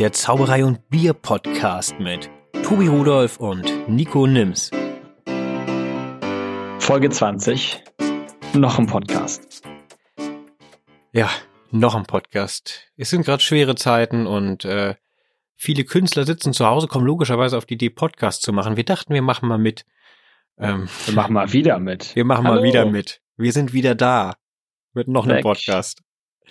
der Zauberei und Bier Podcast mit Tobi Rudolf und Nico Nims. Folge 20. Noch ein Podcast. Ja, noch ein Podcast. Es sind gerade schwere Zeiten und äh, viele Künstler sitzen zu Hause, kommen logischerweise auf die Idee, Podcast zu machen. Wir dachten, wir machen mal mit. Ähm, wir machen mal wieder mit. Wir machen Hallo. mal wieder mit. Wir sind wieder da. Mit noch einem Podcast.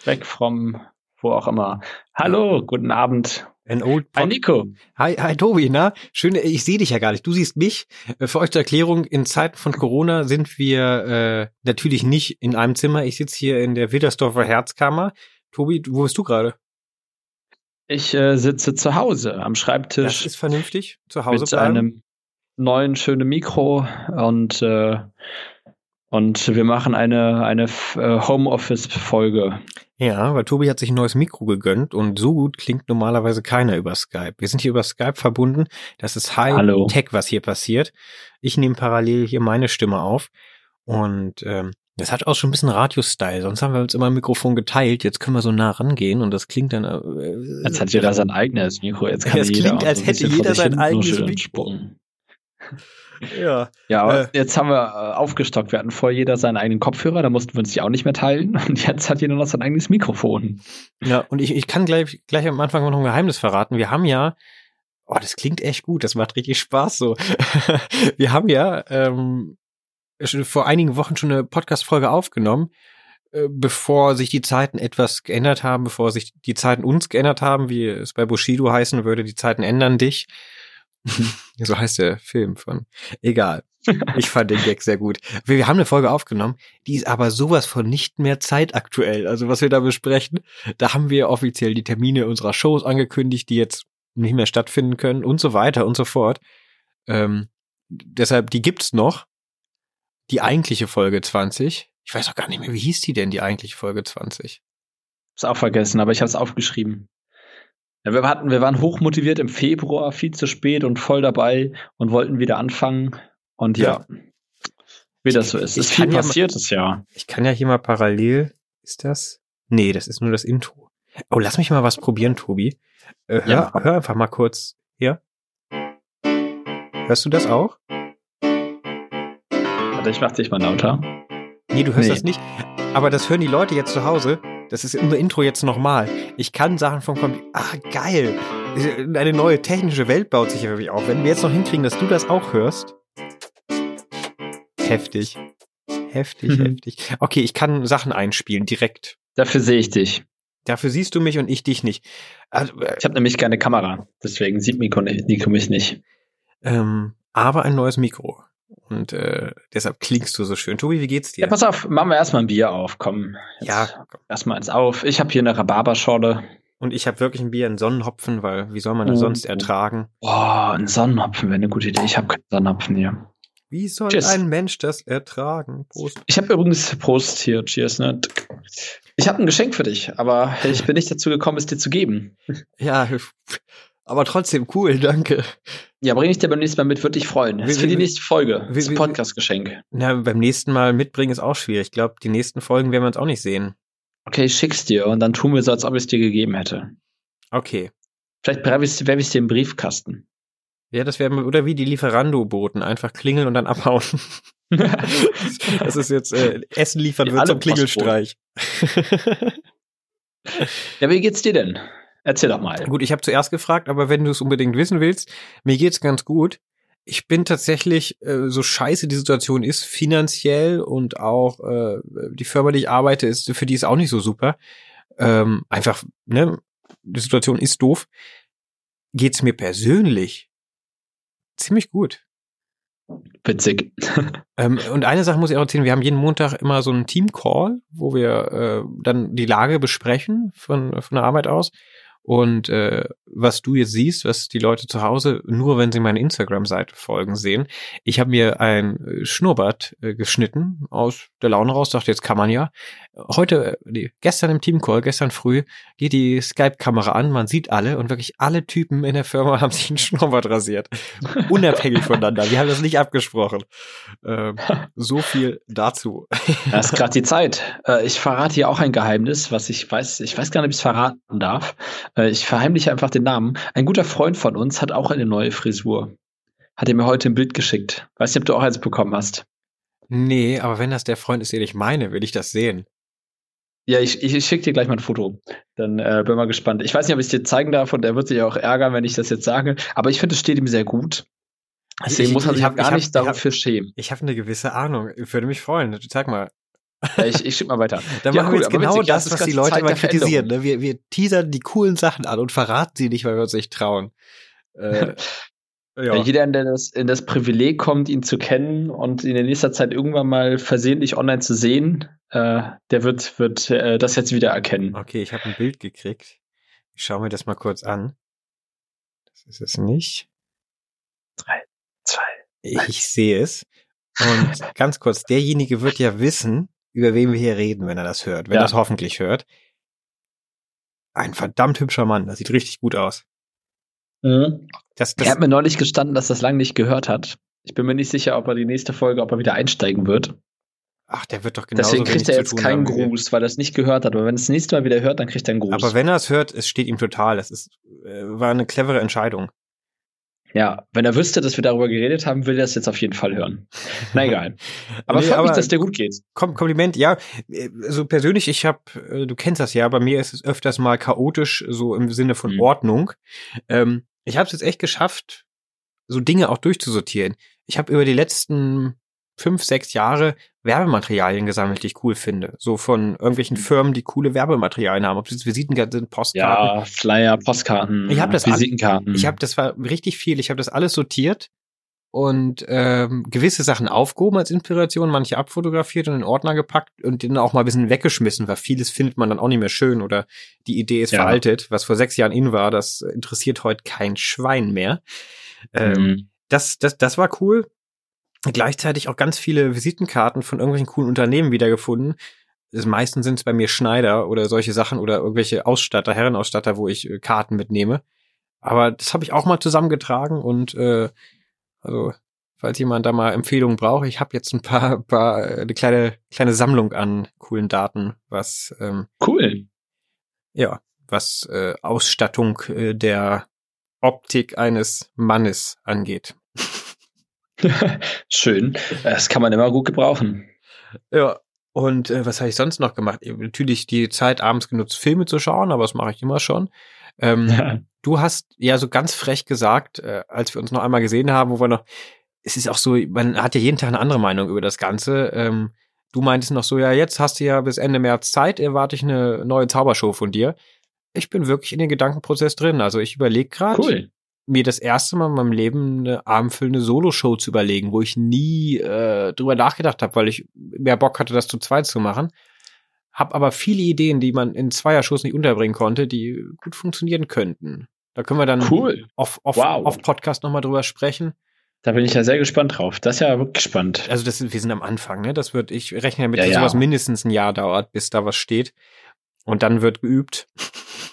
Weg vom wo auch immer. Hallo, guten Abend. Ein old Pod hi Nico. Hi, hi Tobi, na? Schön, ich sehe dich ja gar nicht. Du siehst mich. Äh, für euch zur Erklärung, in Zeiten von Corona sind wir äh, natürlich nicht in einem Zimmer. Ich sitze hier in der Wittersdorfer Herzkammer. Tobi, wo bist du gerade? Ich äh, sitze zu Hause am Schreibtisch. Das ist vernünftig, zu Hause mit bleiben. einem neuen schönen Mikro und äh, und wir machen eine, eine äh, Homeoffice-Folge. Ja, weil Tobi hat sich ein neues Mikro gegönnt und so gut klingt normalerweise keiner über Skype. Wir sind hier über Skype verbunden. Das ist High-Tech, was hier passiert. Ich nehme parallel hier meine Stimme auf und ähm, das hat auch schon ein bisschen Radio-Style. Sonst haben wir uns immer ein Mikrofon geteilt. Jetzt können wir so nah rangehen und das klingt dann. Äh, Jetzt hat jeder sein eigenes Mikro. Jetzt kann das jeder klingt, als hätte jeder sein eigenes Mikro. Ja. Ja, aber äh, jetzt haben wir äh, aufgestockt. Wir hatten vorher jeder seinen eigenen Kopfhörer, da mussten wir uns die auch nicht mehr teilen. Und jetzt hat jeder noch sein eigenes Mikrofon. Ja, und ich, ich kann gleich, gleich am Anfang noch ein Geheimnis verraten. Wir haben ja, oh, das klingt echt gut, das macht richtig Spaß so. wir haben ja ähm, vor einigen Wochen schon eine Podcast-Folge aufgenommen, äh, bevor sich die Zeiten etwas geändert haben, bevor sich die Zeiten uns geändert haben, wie es bei Bushido heißen würde, die Zeiten ändern dich. so heißt der Film von. Egal. Ich fand den Gag sehr gut. Wir haben eine Folge aufgenommen, die ist aber sowas von nicht mehr zeitaktuell. Also was wir da besprechen, da haben wir offiziell die Termine unserer Shows angekündigt, die jetzt nicht mehr stattfinden können und so weiter und so fort. Ähm, deshalb, die gibt's noch. Die eigentliche Folge 20. Ich weiß auch gar nicht mehr, wie hieß die denn, die eigentliche Folge 20? Ist auch vergessen, aber ich habe es aufgeschrieben. Ja, wir, hatten, wir waren hochmotiviert im Februar, viel zu spät und voll dabei und wollten wieder anfangen. Und ja, ja wie das so ist. Es ist viel passiert das Jahr. Ich kann ja hier mal parallel. Ist das? Nee, das ist nur das Intro. Oh, lass mich mal was probieren, Tobi. Äh, hör, ja. hör einfach mal kurz hier. Hörst du das auch? Warte, ich mach dich mal lauter. Nee, du hörst nee. das nicht. Aber das hören die Leute jetzt zu Hause. Das ist unser Intro jetzt nochmal. Ich kann Sachen vom Computer. Ah, geil. Eine neue technische Welt baut sich wirklich auf. Wenn wir jetzt noch hinkriegen, dass du das auch hörst. Heftig. Heftig, mhm. heftig. Okay, ich kann Sachen einspielen direkt. Dafür sehe ich dich. Dafür siehst du mich und ich dich nicht. Also, äh, ich habe nämlich keine Kamera, deswegen sieht Nico, Nico mich nicht. Ähm, aber ein neues Mikro. Und äh, deshalb klingst du so schön. Tobi, wie geht's dir? Ja, pass auf, machen wir erstmal ein Bier auf. Komm. ja. Erstmal eins auf. Ich habe hier eine Rhabarberschorle. Und ich habe wirklich ein Bier in Sonnenhopfen, weil wie soll man das oh. sonst ertragen? Boah, ein Sonnenhopfen wäre eine gute Idee. Ich habe keinen Sonnenhopfen hier. Wie soll Cheers. ein Mensch das ertragen? Prost. Ich habe übrigens Prost hier. Cheers. Ne? Ich habe ein Geschenk für dich, aber ich bin nicht dazu gekommen, es dir zu geben. Ja, aber trotzdem cool, danke. Ja, bringe ich dir beim nächsten Mal mit, würde ich freuen. Das ist für die nächste Folge. Das ist ein Podcast-Geschenk. Na, beim nächsten Mal mitbringen ist auch schwierig. Ich glaube, die nächsten Folgen werden wir uns auch nicht sehen. Okay, ich schick's dir und dann tun wir so, als ob ich es dir gegeben hätte. Okay. Vielleicht werfe ich es dir im Briefkasten. Ja, das wäre, oder wie die Lieferando-Boten, einfach klingeln und dann abhauen. das ist jetzt, äh, Essen liefern wird zum Klingelstreich. ja, wie geht's dir denn? Erzähl doch mal. Gut, ich habe zuerst gefragt, aber wenn du es unbedingt wissen willst, mir geht's ganz gut. Ich bin tatsächlich, äh, so scheiße die Situation ist, finanziell und auch äh, die Firma, die ich arbeite, ist, für die ist auch nicht so super. Ähm, einfach, ne, die Situation ist doof. Geht's mir persönlich ziemlich gut. Witzig. ähm, und eine Sache muss ich auch erzählen, wir haben jeden Montag immer so einen Team-Call, wo wir äh, dann die Lage besprechen von, von der Arbeit aus. Und äh, was du jetzt siehst, was die Leute zu Hause nur, wenn sie meine Instagram-Seite folgen, sehen. Ich habe mir ein äh, Schnurrbart äh, geschnitten aus der Laune raus, dachte, jetzt kann man ja. Heute, nee, gestern im Teamcall, gestern früh, geht die Skype-Kamera an, man sieht alle und wirklich alle Typen in der Firma haben sich einen Schnurrbart rasiert. Unabhängig voneinander. Wir haben das nicht abgesprochen. Ähm, so viel dazu. Das ist gerade die Zeit. Äh, ich verrate hier auch ein Geheimnis, was ich weiß, ich weiß gar nicht, ob ich es verraten darf. Äh, ich verheimliche einfach den Namen. Ein guter Freund von uns hat auch eine neue Frisur. Hat er mir heute ein Bild geschickt. Weiß nicht, ob du auch eins bekommen hast. Nee, aber wenn das der Freund ist, den ich meine, will ich das sehen. Ja, ich, ich, ich schicke dir gleich mal ein Foto. Dann äh, bin mal gespannt. Ich weiß nicht, ob ich es dir zeigen darf und er wird sich auch ärgern, wenn ich das jetzt sage. Aber ich finde, es steht ihm sehr gut. Deswegen ich, muss man sich gar nicht dafür schämen. Ich habe eine gewisse Ahnung. Ich würde mich freuen. Sag mal. Ja, ich, ich schick mal weiter. Dann ja, machen wir jetzt genau witzig, das, was die Leute immer kritisieren. Ne? Wir, wir teasern die coolen Sachen an und verraten sie nicht, weil wir uns nicht trauen. Äh, Ja. Jeder, der das, in das Privileg kommt, ihn zu kennen und ihn in nächster Zeit irgendwann mal versehentlich online zu sehen, äh, der wird, wird äh, das jetzt wieder erkennen. Okay, ich habe ein Bild gekriegt. Ich schaue mir das mal kurz an. Das ist es nicht. Drei, zwei. Ich eins. sehe es. Und ganz kurz, derjenige wird ja wissen, über wen wir hier reden, wenn er das hört, wenn ja. er das hoffentlich hört. Ein verdammt hübscher Mann, das sieht richtig gut aus. Mhm. Das, das er hat mir neulich gestanden, dass das lange nicht gehört hat. Ich bin mir nicht sicher, ob er die nächste Folge, ob er wieder einsteigen wird. Ach, der wird doch genau Deswegen kriegt er jetzt keinen Gruß, weil er es nicht gehört hat. Aber wenn es das nächste Mal wieder hört, dann kriegt er einen Gruß. Aber wenn er es hört, es steht ihm total. Das ist, äh, war eine clevere Entscheidung. Ja, wenn er wüsste, dass wir darüber geredet haben, will er es jetzt auf jeden Fall hören. Na egal. Aber nee, freut mich, dass der gut geht. Kom Kompliment, ja. So also persönlich, ich habe, äh, du kennst das ja, bei mir ist es öfters mal chaotisch, so im Sinne von mhm. Ordnung. Ähm, ich habe es jetzt echt geschafft, so Dinge auch durchzusortieren. Ich habe über die letzten fünf, sechs Jahre Werbematerialien gesammelt, die ich cool finde. So von irgendwelchen mhm. Firmen, die coole Werbematerialien haben, ob es Visitenkarten sind, Postkarten. Ja, Flyer, Postkarten, ich hab das Visitenkarten. Ich habe das war richtig viel. Ich habe das alles sortiert und ähm, gewisse Sachen aufgehoben als Inspiration, manche abfotografiert und in Ordner gepackt und dann auch mal ein bisschen weggeschmissen, weil vieles findet man dann auch nicht mehr schön oder die Idee ist ja. veraltet. Was vor sechs Jahren in war, das interessiert heute kein Schwein mehr. Ähm, mhm. das, das, das war cool. Gleichzeitig auch ganz viele Visitenkarten von irgendwelchen coolen Unternehmen wiedergefunden. Das meisten sind es bei mir Schneider oder solche Sachen oder irgendwelche Ausstatter, Herrenausstatter, wo ich äh, Karten mitnehme. Aber das habe ich auch mal zusammengetragen und äh, also, falls jemand da mal Empfehlungen braucht, ich habe jetzt ein paar, paar eine kleine kleine Sammlung an coolen Daten, was ähm, cool. Ja, was äh, Ausstattung äh, der Optik eines Mannes angeht. Schön. Das kann man immer gut gebrauchen. Ja. Und äh, was habe ich sonst noch gemacht? Natürlich die Zeit abends genutzt, Filme zu schauen, aber das mache ich immer schon. Ähm, ja. Du hast ja so ganz frech gesagt, äh, als wir uns noch einmal gesehen haben, wo wir noch, es ist auch so, man hat ja jeden Tag eine andere Meinung über das Ganze. Ähm, du meintest noch so, ja, jetzt hast du ja bis Ende März Zeit, erwarte ich eine neue Zaubershow von dir. Ich bin wirklich in den Gedankenprozess drin. Also ich überlege gerade, cool. mir das erste Mal in meinem Leben eine abendfüllende Solo-Show zu überlegen, wo ich nie äh, drüber nachgedacht habe, weil ich mehr Bock hatte, das zu zweit zu machen. Hab aber viele Ideen, die man in Zweierschuss nicht unterbringen konnte, die gut funktionieren könnten. Da können wir dann cool. auf, auf, wow. auf Podcast nochmal drüber sprechen. Da bin ich ja sehr gespannt drauf. Das ist ja wirklich spannend. Also das, wir sind am Anfang, ne? Das wird, ich rechne damit, ja, dass ja. sowas mindestens ein Jahr dauert, bis da was steht. Und dann wird geübt.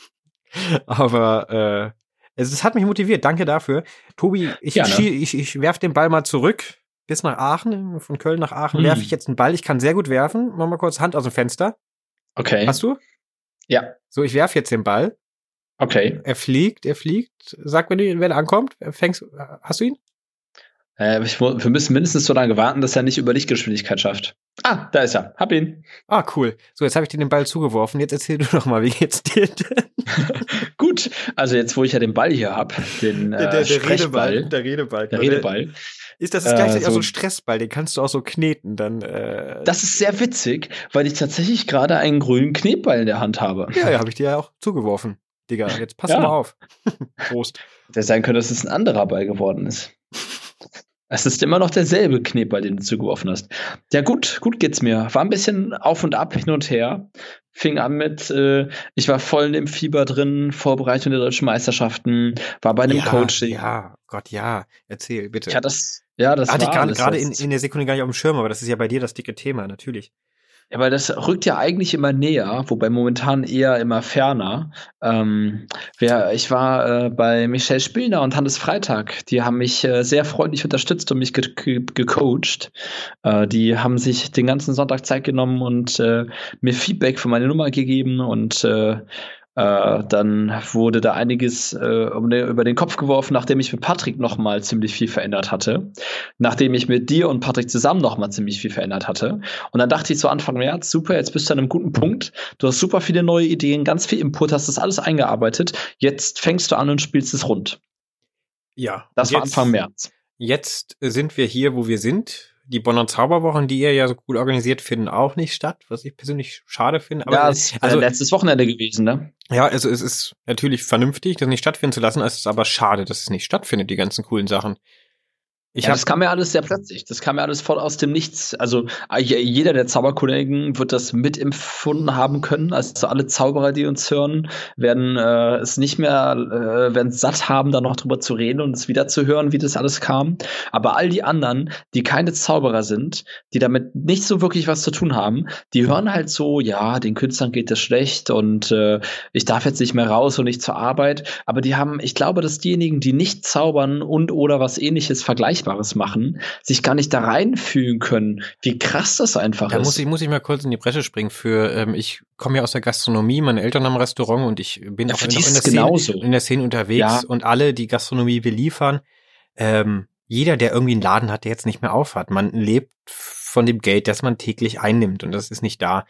Aber äh, es, es hat mich motiviert. Danke dafür. Tobi, ich, ich, ich, ich werf den Ball mal zurück bis nach Aachen. Von Köln nach Aachen hm. werfe ich jetzt einen Ball. Ich kann sehr gut werfen. Mach mal kurz Hand aus dem Fenster. Okay. Hast du? Ja. So, ich werf jetzt den Ball. Okay. Er fliegt, er fliegt. Sag mir, wenn er ankommt. Fängst, hast du ihn? Äh, ich, wir müssen mindestens so lange warten, dass er nicht über Lichtgeschwindigkeit schafft. Ah, da ist er. Hab ihn. Ah, cool. So, jetzt habe ich dir den Ball zugeworfen. Jetzt erzähl du noch mal, wie geht's dir denn? Gut, also jetzt, wo ich ja den Ball hier hab, den äh, der, der, der Redeball, der Redeball, der Redeball, ist das, das gleichzeitig äh, so, auch so ein Stressball, den kannst du auch so kneten, dann. Äh das ist sehr witzig, weil ich tatsächlich gerade einen grünen Knetball in der Hand habe. Ja, ja, habe ich dir ja auch zugeworfen. Digga, jetzt pass ja. mal auf. Prost. Der sein könnte, dass es ein anderer Ball geworden ist. Es ist immer noch derselbe Knetball, den du zugeworfen hast. Ja, gut, gut geht's mir. War ein bisschen auf und ab, hin und her. Fing an mit, äh, ich war voll im Fieber drin, Vorbereitung der deutschen Meisterschaften, war bei einem ja, Coaching. Ja, Gott, ja. Erzähl, bitte. Ja, das, ja, das Hatte ich gerade in, in der Sekunde gar nicht auf dem Schirm, aber das ist ja bei dir das dicke Thema, natürlich. Ja, weil das rückt ja eigentlich immer näher, wobei momentan eher immer ferner. Ähm, wer, ich war äh, bei Michelle Spillner und Hannes Freitag. Die haben mich äh, sehr freundlich unterstützt und mich ge ge gecoacht. Äh, die haben sich den ganzen Sonntag Zeit genommen und äh, mir Feedback für meine Nummer gegeben und äh, dann wurde da einiges äh, um den, über den Kopf geworfen, nachdem ich mit Patrick noch mal ziemlich viel verändert hatte. Nachdem ich mit dir und Patrick zusammen noch mal ziemlich viel verändert hatte. Und dann dachte ich so Anfang März, super, jetzt bist du an einem guten Punkt. Du hast super viele neue Ideen, ganz viel Input, hast das alles eingearbeitet. Jetzt fängst du an und spielst es rund. Ja. Das war Anfang März. Jetzt sind wir hier, wo wir sind die Bonner Zauberwochen, die ihr ja so gut organisiert, finden auch nicht statt, was ich persönlich schade finde. Aber ja, es ist also letztes Wochenende gewesen, ne? Ja, also es ist natürlich vernünftig, das nicht stattfinden zu lassen. Es ist aber schade, dass es nicht stattfindet, die ganzen coolen Sachen. Ich ja, das kam ja alles sehr plötzlich. Das kam ja alles voll aus dem Nichts. Also jeder der Zauberkollegen wird das mitempfunden haben können. Also alle Zauberer, die uns hören, werden äh, es nicht mehr, äh, werden satt haben, da noch drüber zu reden und es wieder zu hören, wie das alles kam. Aber all die anderen, die keine Zauberer sind, die damit nicht so wirklich was zu tun haben, die hören halt so, ja, den Künstlern geht es schlecht und äh, ich darf jetzt nicht mehr raus und nicht zur Arbeit. Aber die haben, ich glaube, dass diejenigen, die nicht zaubern und oder was ähnliches vergleichen, Vergleichbares machen, sich gar nicht da reinfühlen können, wie krass das einfach da ist. Muss ich, muss ich mal kurz in die Bresche springen für, ähm, ich komme ja aus der Gastronomie, meine Eltern haben ein Restaurant und ich bin ja, auch in, in, der Szene, in, der Szene, unterwegs ja. und alle, die Gastronomie beliefern, ähm, jeder, der irgendwie einen Laden hat, der jetzt nicht mehr aufhat, man lebt von dem Geld, das man täglich einnimmt und das ist nicht da.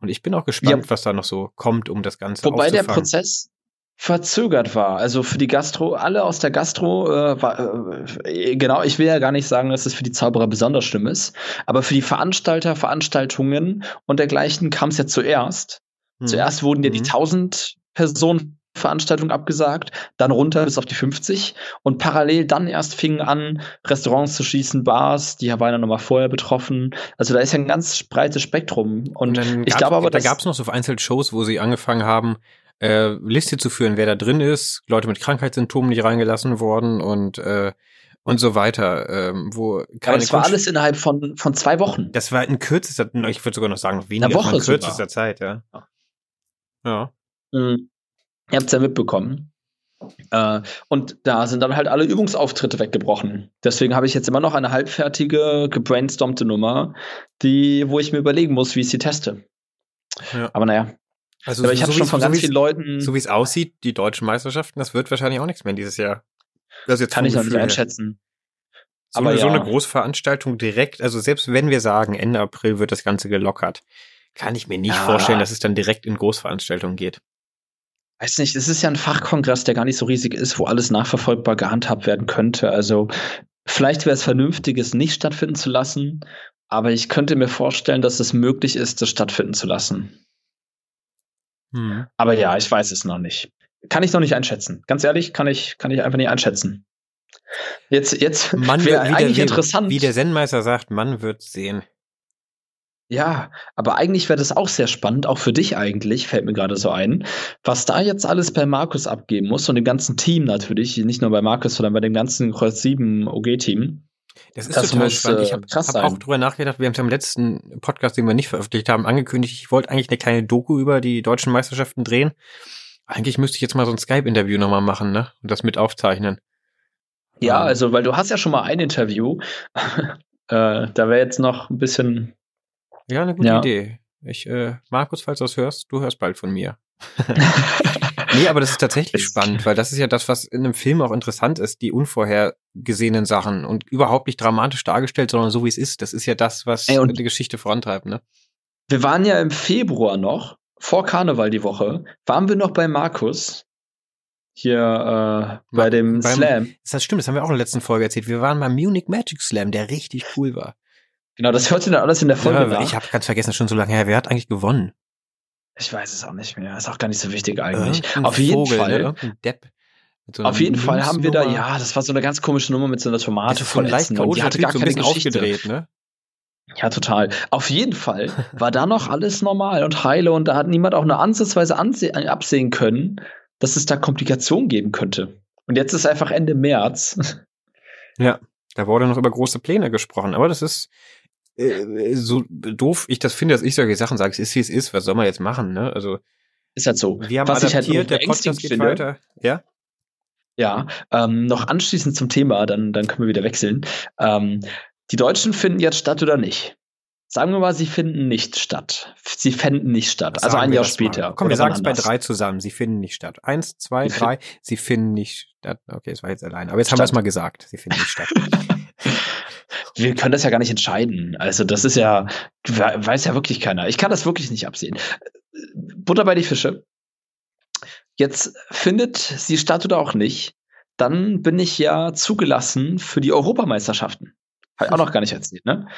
Und ich bin auch gespannt, ja. was da noch so kommt, um das Ganze Wobei der Prozess, verzögert war. Also für die Gastro, alle aus der Gastro, äh, war, äh, genau, ich will ja gar nicht sagen, dass es für die Zauberer besonders schlimm ist, aber für die Veranstalter, Veranstaltungen und dergleichen kam es ja zuerst. Mhm. Zuerst wurden ja die 1000 mhm. Personen Veranstaltung abgesagt, dann runter bis auf die 50 und parallel dann erst fingen an, Restaurants zu schließen, Bars, die waren ja nochmal vorher betroffen. Also da ist ja ein ganz breites Spektrum. Und, und ich glaube aber, da gab es noch so vereinzelt Shows, wo sie angefangen haben, äh, Liste zu führen, wer da drin ist, Leute mit Krankheitssymptomen nicht reingelassen worden und äh, und so weiter, ähm, wo keine das war alles innerhalb von von zwei Wochen. Das war in kürzester, ich würde sogar noch sagen, noch weniger, Eine Woche in kürzester sogar. Zeit, ja. Ja. Mhm. Ihr habt's ja mitbekommen. Äh, und da sind dann halt alle Übungsauftritte weggebrochen. Deswegen habe ich jetzt immer noch eine halbfertige, gebrainstormte Nummer, die, wo ich mir überlegen muss, wie ich sie teste. Ja. Aber naja, also aber ich so habe schon von ganz vielen Leuten. So wie es aussieht, die deutschen Meisterschaften, das wird wahrscheinlich auch nichts mehr dieses Jahr. Das jetzt Kann ich noch nicht einschätzen. So, aber eine, ja. so eine Großveranstaltung direkt, also selbst wenn wir sagen, Ende April wird das Ganze gelockert, kann ich mir nicht ja. vorstellen, dass es dann direkt in Großveranstaltungen geht. Weiß nicht, es ist ja ein Fachkongress, der gar nicht so riesig ist, wo alles nachverfolgbar gehandhabt werden könnte. Also vielleicht wäre es vernünftig, es nicht stattfinden zu lassen, aber ich könnte mir vorstellen, dass es möglich ist, das stattfinden zu lassen. Hm. Aber ja, ich weiß es noch nicht. Kann ich noch nicht einschätzen. Ganz ehrlich, kann ich, kann ich einfach nicht einschätzen. Jetzt, jetzt wäre eigentlich der, interessant. Wie der Zen-Meister sagt, man wird sehen. Ja, aber eigentlich wäre das auch sehr spannend, auch für dich eigentlich, fällt mir gerade so ein, was da jetzt alles bei Markus abgeben muss und dem ganzen Team natürlich, nicht nur bei Markus, sondern bei dem ganzen Kreuz 7 OG-Team. Das ist das total muss, spannend. Ich habe hab auch drüber nachgedacht. Wir haben es im letzten Podcast, den wir nicht veröffentlicht haben, angekündigt. Ich wollte eigentlich eine kleine Doku über die deutschen Meisterschaften drehen. Eigentlich müsste ich jetzt mal so ein Skype-Interview nochmal machen, ne? Und das mit aufzeichnen. Ja, ähm. also, weil du hast ja schon mal ein Interview. äh, da wäre jetzt noch ein bisschen. Ja, eine gute ja. Idee. Ich, äh, Markus, falls du das hörst, du hörst bald von mir. nee, aber das ist tatsächlich spannend, weil das ist ja das, was in einem Film auch interessant ist, die unvorhergesehenen Sachen und überhaupt nicht dramatisch dargestellt, sondern so wie es ist. Das ist ja das, was Ey, die Geschichte vorantreibt, ne? Wir waren ja im Februar noch, vor Karneval die Woche, waren wir noch bei Markus. Hier äh, bei dem beim, Slam. Das stimmt, das haben wir auch in der letzten Folge erzählt. Wir waren beim Munich Magic Slam, der richtig cool war. Genau, das hört sich dann alles in der Folge ja, Ich habe ganz vergessen, schon so lange her. Wer hat eigentlich gewonnen? Ich weiß es auch nicht mehr. Ist auch gar nicht so wichtig eigentlich. Irgendein Auf jeden Vogel, Fall. Ne? Depp. So Auf jeden Fall haben wir da, ja, das war so eine ganz komische Nummer mit so einer Tomate von Essen und die hatte gar keine Geschichte. Ne? Ja, total. Auf jeden Fall war da noch alles normal und heile und da hat niemand auch eine ansatzweise absehen können, dass es da Komplikationen geben könnte. Und jetzt ist einfach Ende März. Ja, da wurde noch über große Pläne gesprochen, aber das ist äh, so doof ich das finde, dass ich solche Sachen sage, es ist wie es ist, was soll man jetzt machen, ne? Also ist halt so. Wir haben was adaptiert, ich halt der Podcast geht finde, weiter. Ja? Ja, ähm, noch anschließend zum Thema, dann, dann können wir wieder wechseln. Ähm, die Deutschen finden jetzt statt oder nicht? Sagen wir mal, sie finden nicht statt. Sie fänden nicht statt. Also sagen also ein Jahr später. Mal. Komm, wir sagen es bei drei zusammen. Sie finden nicht statt. Eins, zwei, drei. Sie finden nicht statt. Okay, es war jetzt allein. Aber jetzt statt. haben wir es mal gesagt. Sie finden nicht statt. wir können das ja gar nicht entscheiden. Also das ist ja, weiß ja wirklich keiner. Ich kann das wirklich nicht absehen. Butter bei die Fische. Jetzt findet sie statt oder auch nicht. Dann bin ich ja zugelassen für die Europameisterschaften. Habe auch noch gar nicht erzählt, ne?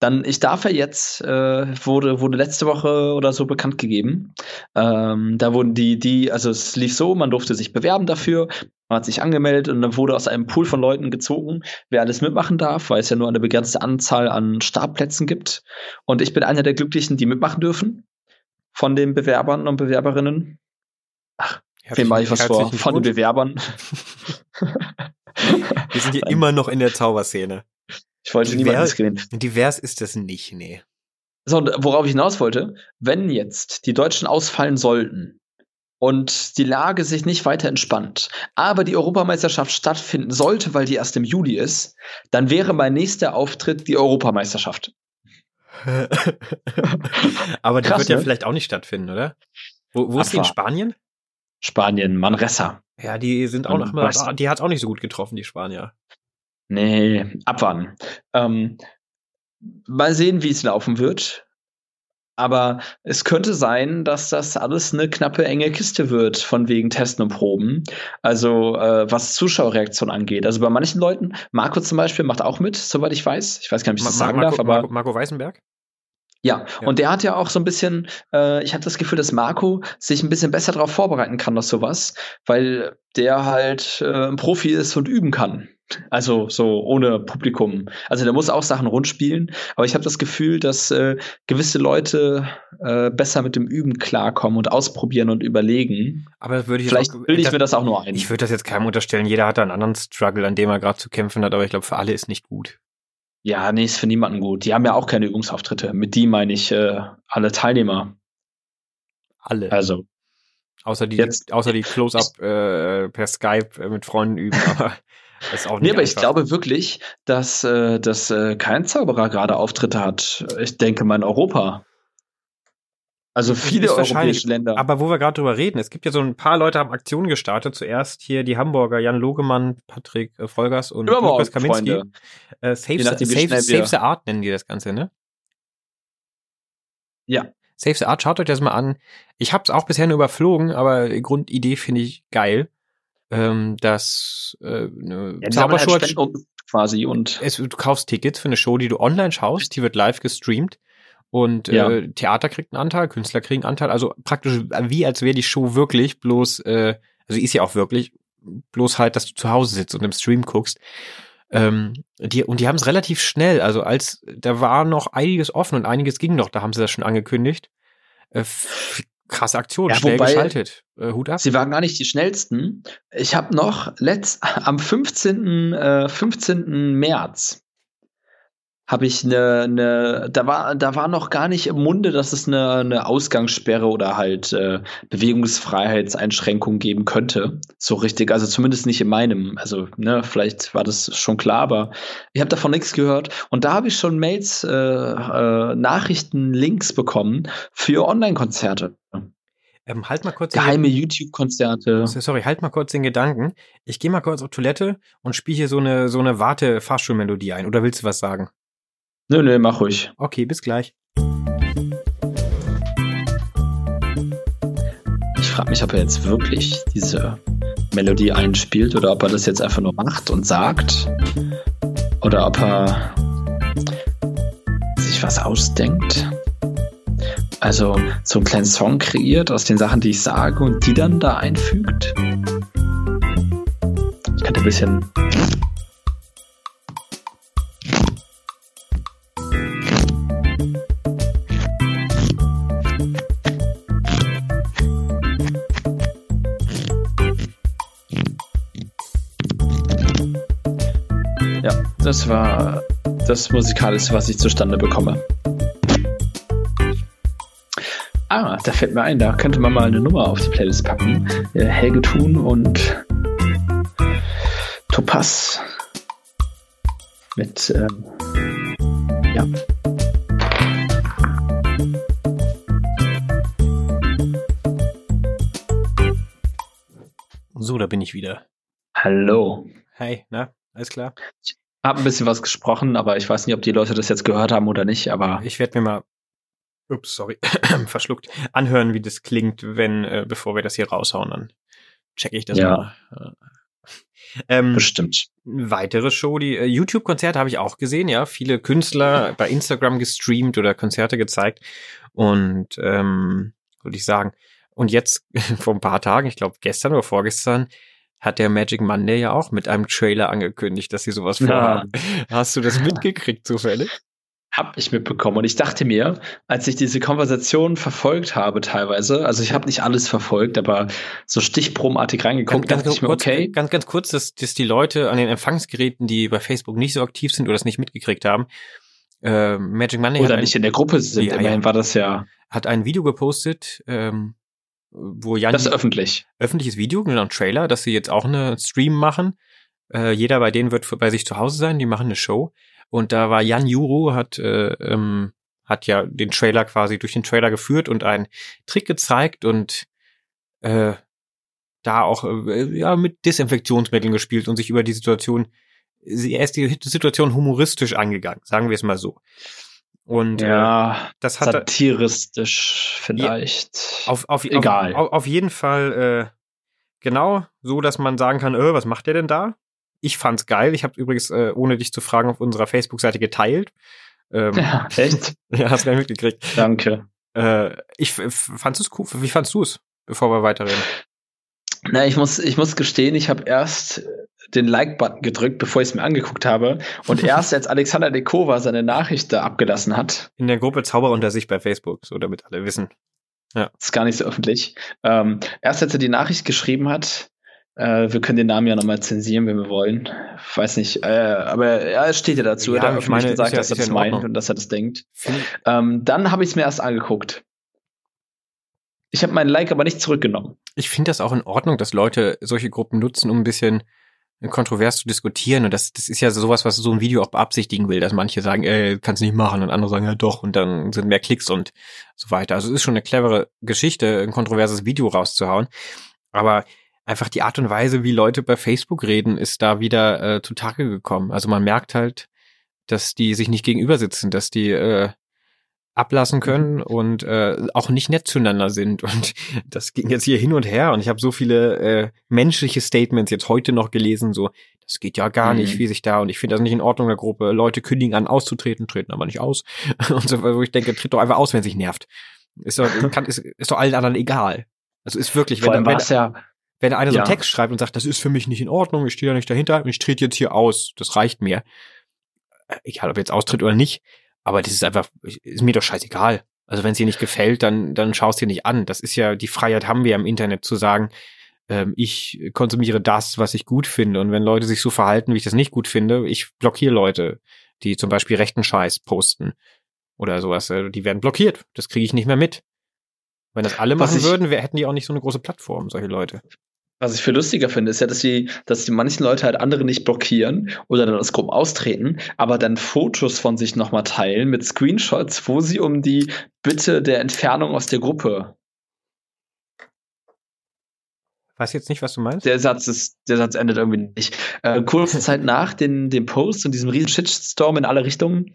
Dann, ich darf ja jetzt, äh, wurde, wurde letzte Woche oder so bekannt gegeben. Ähm, da wurden die, die, also es lief so, man durfte sich bewerben dafür, man hat sich angemeldet und dann wurde aus einem Pool von Leuten gezogen, wer alles mitmachen darf, weil es ja nur eine begrenzte Anzahl an Startplätzen gibt. Und ich bin einer der Glücklichen, die mitmachen dürfen von den Bewerbern und Bewerberinnen. Ach, wem mache ich was vor? Von den Bewerbern. Wir sind hier immer noch in der Zauberszene. Ich wollte niemanden diskriminieren. Divers ist das nicht, nee. So, worauf ich hinaus wollte, wenn jetzt die Deutschen ausfallen sollten und die Lage sich nicht weiter entspannt, aber die Europameisterschaft stattfinden sollte, weil die erst im Juli ist, dann wäre mein nächster Auftritt die Europameisterschaft. aber der wird ja ne? vielleicht auch nicht stattfinden, oder? Wo, wo ist die in Spanien? Spanien, Manresa. Ja, die sind auch noch mal, die hat auch nicht so gut getroffen, die Spanier. Nee, abwarten. Ähm, mal sehen, wie es laufen wird. Aber es könnte sein, dass das alles eine knappe, enge Kiste wird, von wegen Testen und Proben. Also äh, was Zuschauerreaktion angeht. Also bei manchen Leuten, Marco zum Beispiel macht auch mit, soweit ich weiß. Ich weiß gar nicht, ob ich das sagen Marco, darf, aber. Marco, Marco Weißenberg? Ja, ja, und der hat ja auch so ein bisschen, äh, ich habe das Gefühl, dass Marco sich ein bisschen besser darauf vorbereiten kann auf sowas, weil der halt äh, ein Profi ist und üben kann. Also so ohne Publikum. Also der muss auch Sachen rundspielen, aber ich habe das Gefühl, dass äh, gewisse Leute äh, besser mit dem Üben klarkommen und ausprobieren und überlegen. Aber würde ich vielleicht bilde ich mir das auch nur ein. Ich würde das jetzt keinem unterstellen. Jeder hat da einen anderen Struggle, an dem er gerade zu kämpfen hat, aber ich glaube, für alle ist nicht gut. Ja, nee, ist für niemanden gut. Die haben ja auch keine Übungsauftritte. Mit die meine ich äh, alle Teilnehmer. Alle. Also. Außer die, Jetzt, außer die Close-Up äh, per Skype äh, mit Freunden üben. Aber ist auch nicht nee, aber einfach. ich glaube wirklich, dass, äh, dass äh, kein Zauberer gerade Auftritte hat. Ich denke mal in Europa. Also viele europäische Länder. Aber wo wir gerade drüber reden, es gibt ja so ein paar Leute haben Aktionen gestartet. Zuerst hier die Hamburger Jan Logemann, Patrick äh, Volgers und Lukas Kaminski. Äh, Save, nachdem, Save, Save the Art nennen die das Ganze, ne? Ja. Save the Art, schaut euch das mal an. Ich habe es auch bisher nur überflogen, aber die Grundidee finde ich geil. Ähm, dass äh, eine ja, Zaubershow halt quasi und es, du kaufst Tickets für eine Show, die du online schaust, die wird live gestreamt und ja. äh, Theater kriegt einen Anteil, Künstler kriegen einen Anteil, also praktisch wie als wäre die Show wirklich, bloß, äh, also ist ja auch wirklich, bloß halt, dass du zu Hause sitzt und im Stream guckst. Ähm, die, und die haben es relativ schnell, also als da war noch einiges offen und einiges ging noch, da haben sie das schon angekündigt. Äh, krasse Aktion, ja, schnell geschaltet. Äh, Hut ab. Sie waren gar nicht die schnellsten. Ich habe noch letzt, am 15. Äh, 15. März habe ich eine, eine, da war, da war noch gar nicht im Munde, dass es eine, eine Ausgangssperre oder halt äh, Bewegungsfreiheitseinschränkung geben könnte. So richtig, also zumindest nicht in meinem. Also, ne, vielleicht war das schon klar, aber ich habe davon nichts gehört. Und da habe ich schon Mails, äh, äh, Nachrichten, Links bekommen für Online-Konzerte. Ähm, halt mal kurz. Geheime YouTube-Konzerte. Sorry, halt mal kurz den Gedanken. Ich gehe mal kurz auf Toilette und spiele hier so eine, so eine Warte-Fahrstuhlmelodie ein. Oder willst du was sagen? Nö, nö, mach ruhig. Okay, bis gleich. Ich frage mich, ob er jetzt wirklich diese Melodie einspielt oder ob er das jetzt einfach nur macht und sagt. Oder ob er sich was ausdenkt. Also so einen kleinen Song kreiert aus den Sachen, die ich sage und die dann da einfügt. Ich könnte ein bisschen das war das Musikalische, was ich zustande bekomme. Ah, da fällt mir ein, da könnte man mal eine Nummer auf die Playlist packen. Äh, Helge Thun und Topaz mit ähm, ja. So, da bin ich wieder. Hallo. Hi, na, alles klar? Habe ein bisschen was gesprochen, aber ich weiß nicht, ob die Leute das jetzt gehört haben oder nicht, aber. Ich werde mir mal, ups, sorry, verschluckt, anhören, wie das klingt, wenn, äh, bevor wir das hier raushauen, dann checke ich das ja. mal. Ähm, Bestimmt. Weitere Show, die äh, YouTube-Konzerte habe ich auch gesehen, ja. Viele Künstler bei Instagram gestreamt oder Konzerte gezeigt. Und ähm, würde ich sagen, und jetzt vor ein paar Tagen, ich glaube gestern oder vorgestern, hat der Magic Monday ja auch mit einem Trailer angekündigt, dass sie sowas vorhaben. Ja. Hast du das mitgekriegt zufällig? Hab ich mitbekommen. Und ich dachte mir, als ich diese Konversation verfolgt habe teilweise, also ich habe nicht alles verfolgt, aber so stichprobenartig reingekommen, ganz, dachte ganz ich mir, kurz, okay. Ganz, ganz kurz, dass, dass die Leute an den Empfangsgeräten, die bei Facebook nicht so aktiv sind oder es nicht mitgekriegt haben, äh, Magic Monday Oder hat nicht in der Gruppe sind, Ja, immerhin ja. war das ja, hat ein Video gepostet, ähm, wo Jan das ist öffentlich. öffentliches Video, genau ein Trailer, dass sie jetzt auch eine Stream machen. Äh, jeder bei denen wird bei sich zu Hause sein, die machen eine Show. Und da war Jan Juro, hat, äh, ähm, hat ja den Trailer quasi durch den Trailer geführt und einen Trick gezeigt und äh, da auch äh, ja mit Desinfektionsmitteln gespielt und sich über die Situation, er ist die Situation humoristisch angegangen, sagen wir es mal so. Und äh, Ja, das hat er, satiristisch vielleicht. auf, auf, Egal. Auf, auf, jeden Fall äh, genau so, dass man sagen kann, äh, was macht der denn da? Ich fand's geil. Ich habe übrigens, äh, ohne dich zu fragen, auf unserer Facebook-Seite geteilt. Ähm, ja, echt? ja, hast du gar nicht mitgekriegt. Danke. Äh, ich fand's es cool. Wie fandst du es, bevor wir weiterreden? Na, ich muss, ich muss gestehen, ich habe erst den Like-Button gedrückt, bevor ich es mir angeguckt habe. Und erst als Alexander Dekova seine Nachricht da abgelassen hat, In der Gruppe Zauber unter sich bei Facebook, so damit alle wissen. ist gar nicht so öffentlich, ähm, erst als er die Nachricht geschrieben hat, äh, wir können den Namen ja nochmal zensieren, wenn wir wollen. Weiß nicht, äh, aber ja, es steht ja dazu. Ja, er hat ich öffentlich meine, gesagt, ja- dass er ja das in meint und dass er das denkt. Ähm, dann habe ich es mir erst angeguckt. Ich habe meinen Like aber nicht zurückgenommen. ich finde das auch in Ordnung, dass Leute solche Gruppen nutzen, um ein bisschen kontrovers zu diskutieren. Und das, das ist ja sowas, was so ein Video auch beabsichtigen will, dass manche sagen, ey, kannst nicht machen und andere sagen, ja doch, und dann sind mehr Klicks und so weiter. Also es ist schon eine clevere Geschichte, ein kontroverses Video rauszuhauen. Aber einfach die Art und Weise, wie Leute bei Facebook reden, ist da wieder äh, zutage gekommen. Also man merkt halt, dass die sich nicht gegenüber sitzen, dass die äh, ablassen können und äh, auch nicht nett zueinander sind. Und das ging jetzt hier hin und her. Und ich habe so viele äh, menschliche Statements jetzt heute noch gelesen, so, das geht ja gar Mhm. nicht, wie sich da, und ich finde das nicht in Ordnung der Gruppe. Leute kündigen an, auszutreten, treten aber nicht aus. Und so, wo ich denke, tritt doch einfach aus, wenn es sich nervt. Ist doch, kann, ist, ist doch allen anderen egal. Also ist wirklich, wenn, wenn, ja, wenn einer so Ja. einen Text schreibt und sagt, das ist für mich nicht in Ordnung, ich stehe da nicht dahinter und ich trete jetzt hier aus, das reicht mir. Egal, ob jetzt austritt oder nicht, aber das ist einfach, ist mir doch scheißegal. Also wenn es dir nicht gefällt, dann, dann schaust dir nicht an. Das ist ja, die Freiheit haben wir im Internet zu sagen, ähm, ich konsumiere das, was ich gut finde. Und wenn Leute sich so verhalten, wie ich das nicht gut finde, ich blockiere Leute, die zum Beispiel rechten Scheiß posten oder sowas. äh, Die werden blockiert. Das kriege ich nicht mehr mit. Wenn das alle machen würden, wär, hätten die auch nicht so eine große Plattform, solche Leute. Was ich viel lustiger finde, ist ja, dass die, dass die manchen Leute halt andere nicht blockieren oder dann aus Gruppen austreten, aber dann Fotos von sich nochmal teilen mit Screenshots, wo sie um die Bitte der Entfernung aus der Gruppe. Weiß jetzt nicht, was du meinst? Der Satz ist, der Satz endet irgendwie nicht. Äh, kurze Zeit nach den, dem Post und diesem riesen Shitstorm in alle Richtungen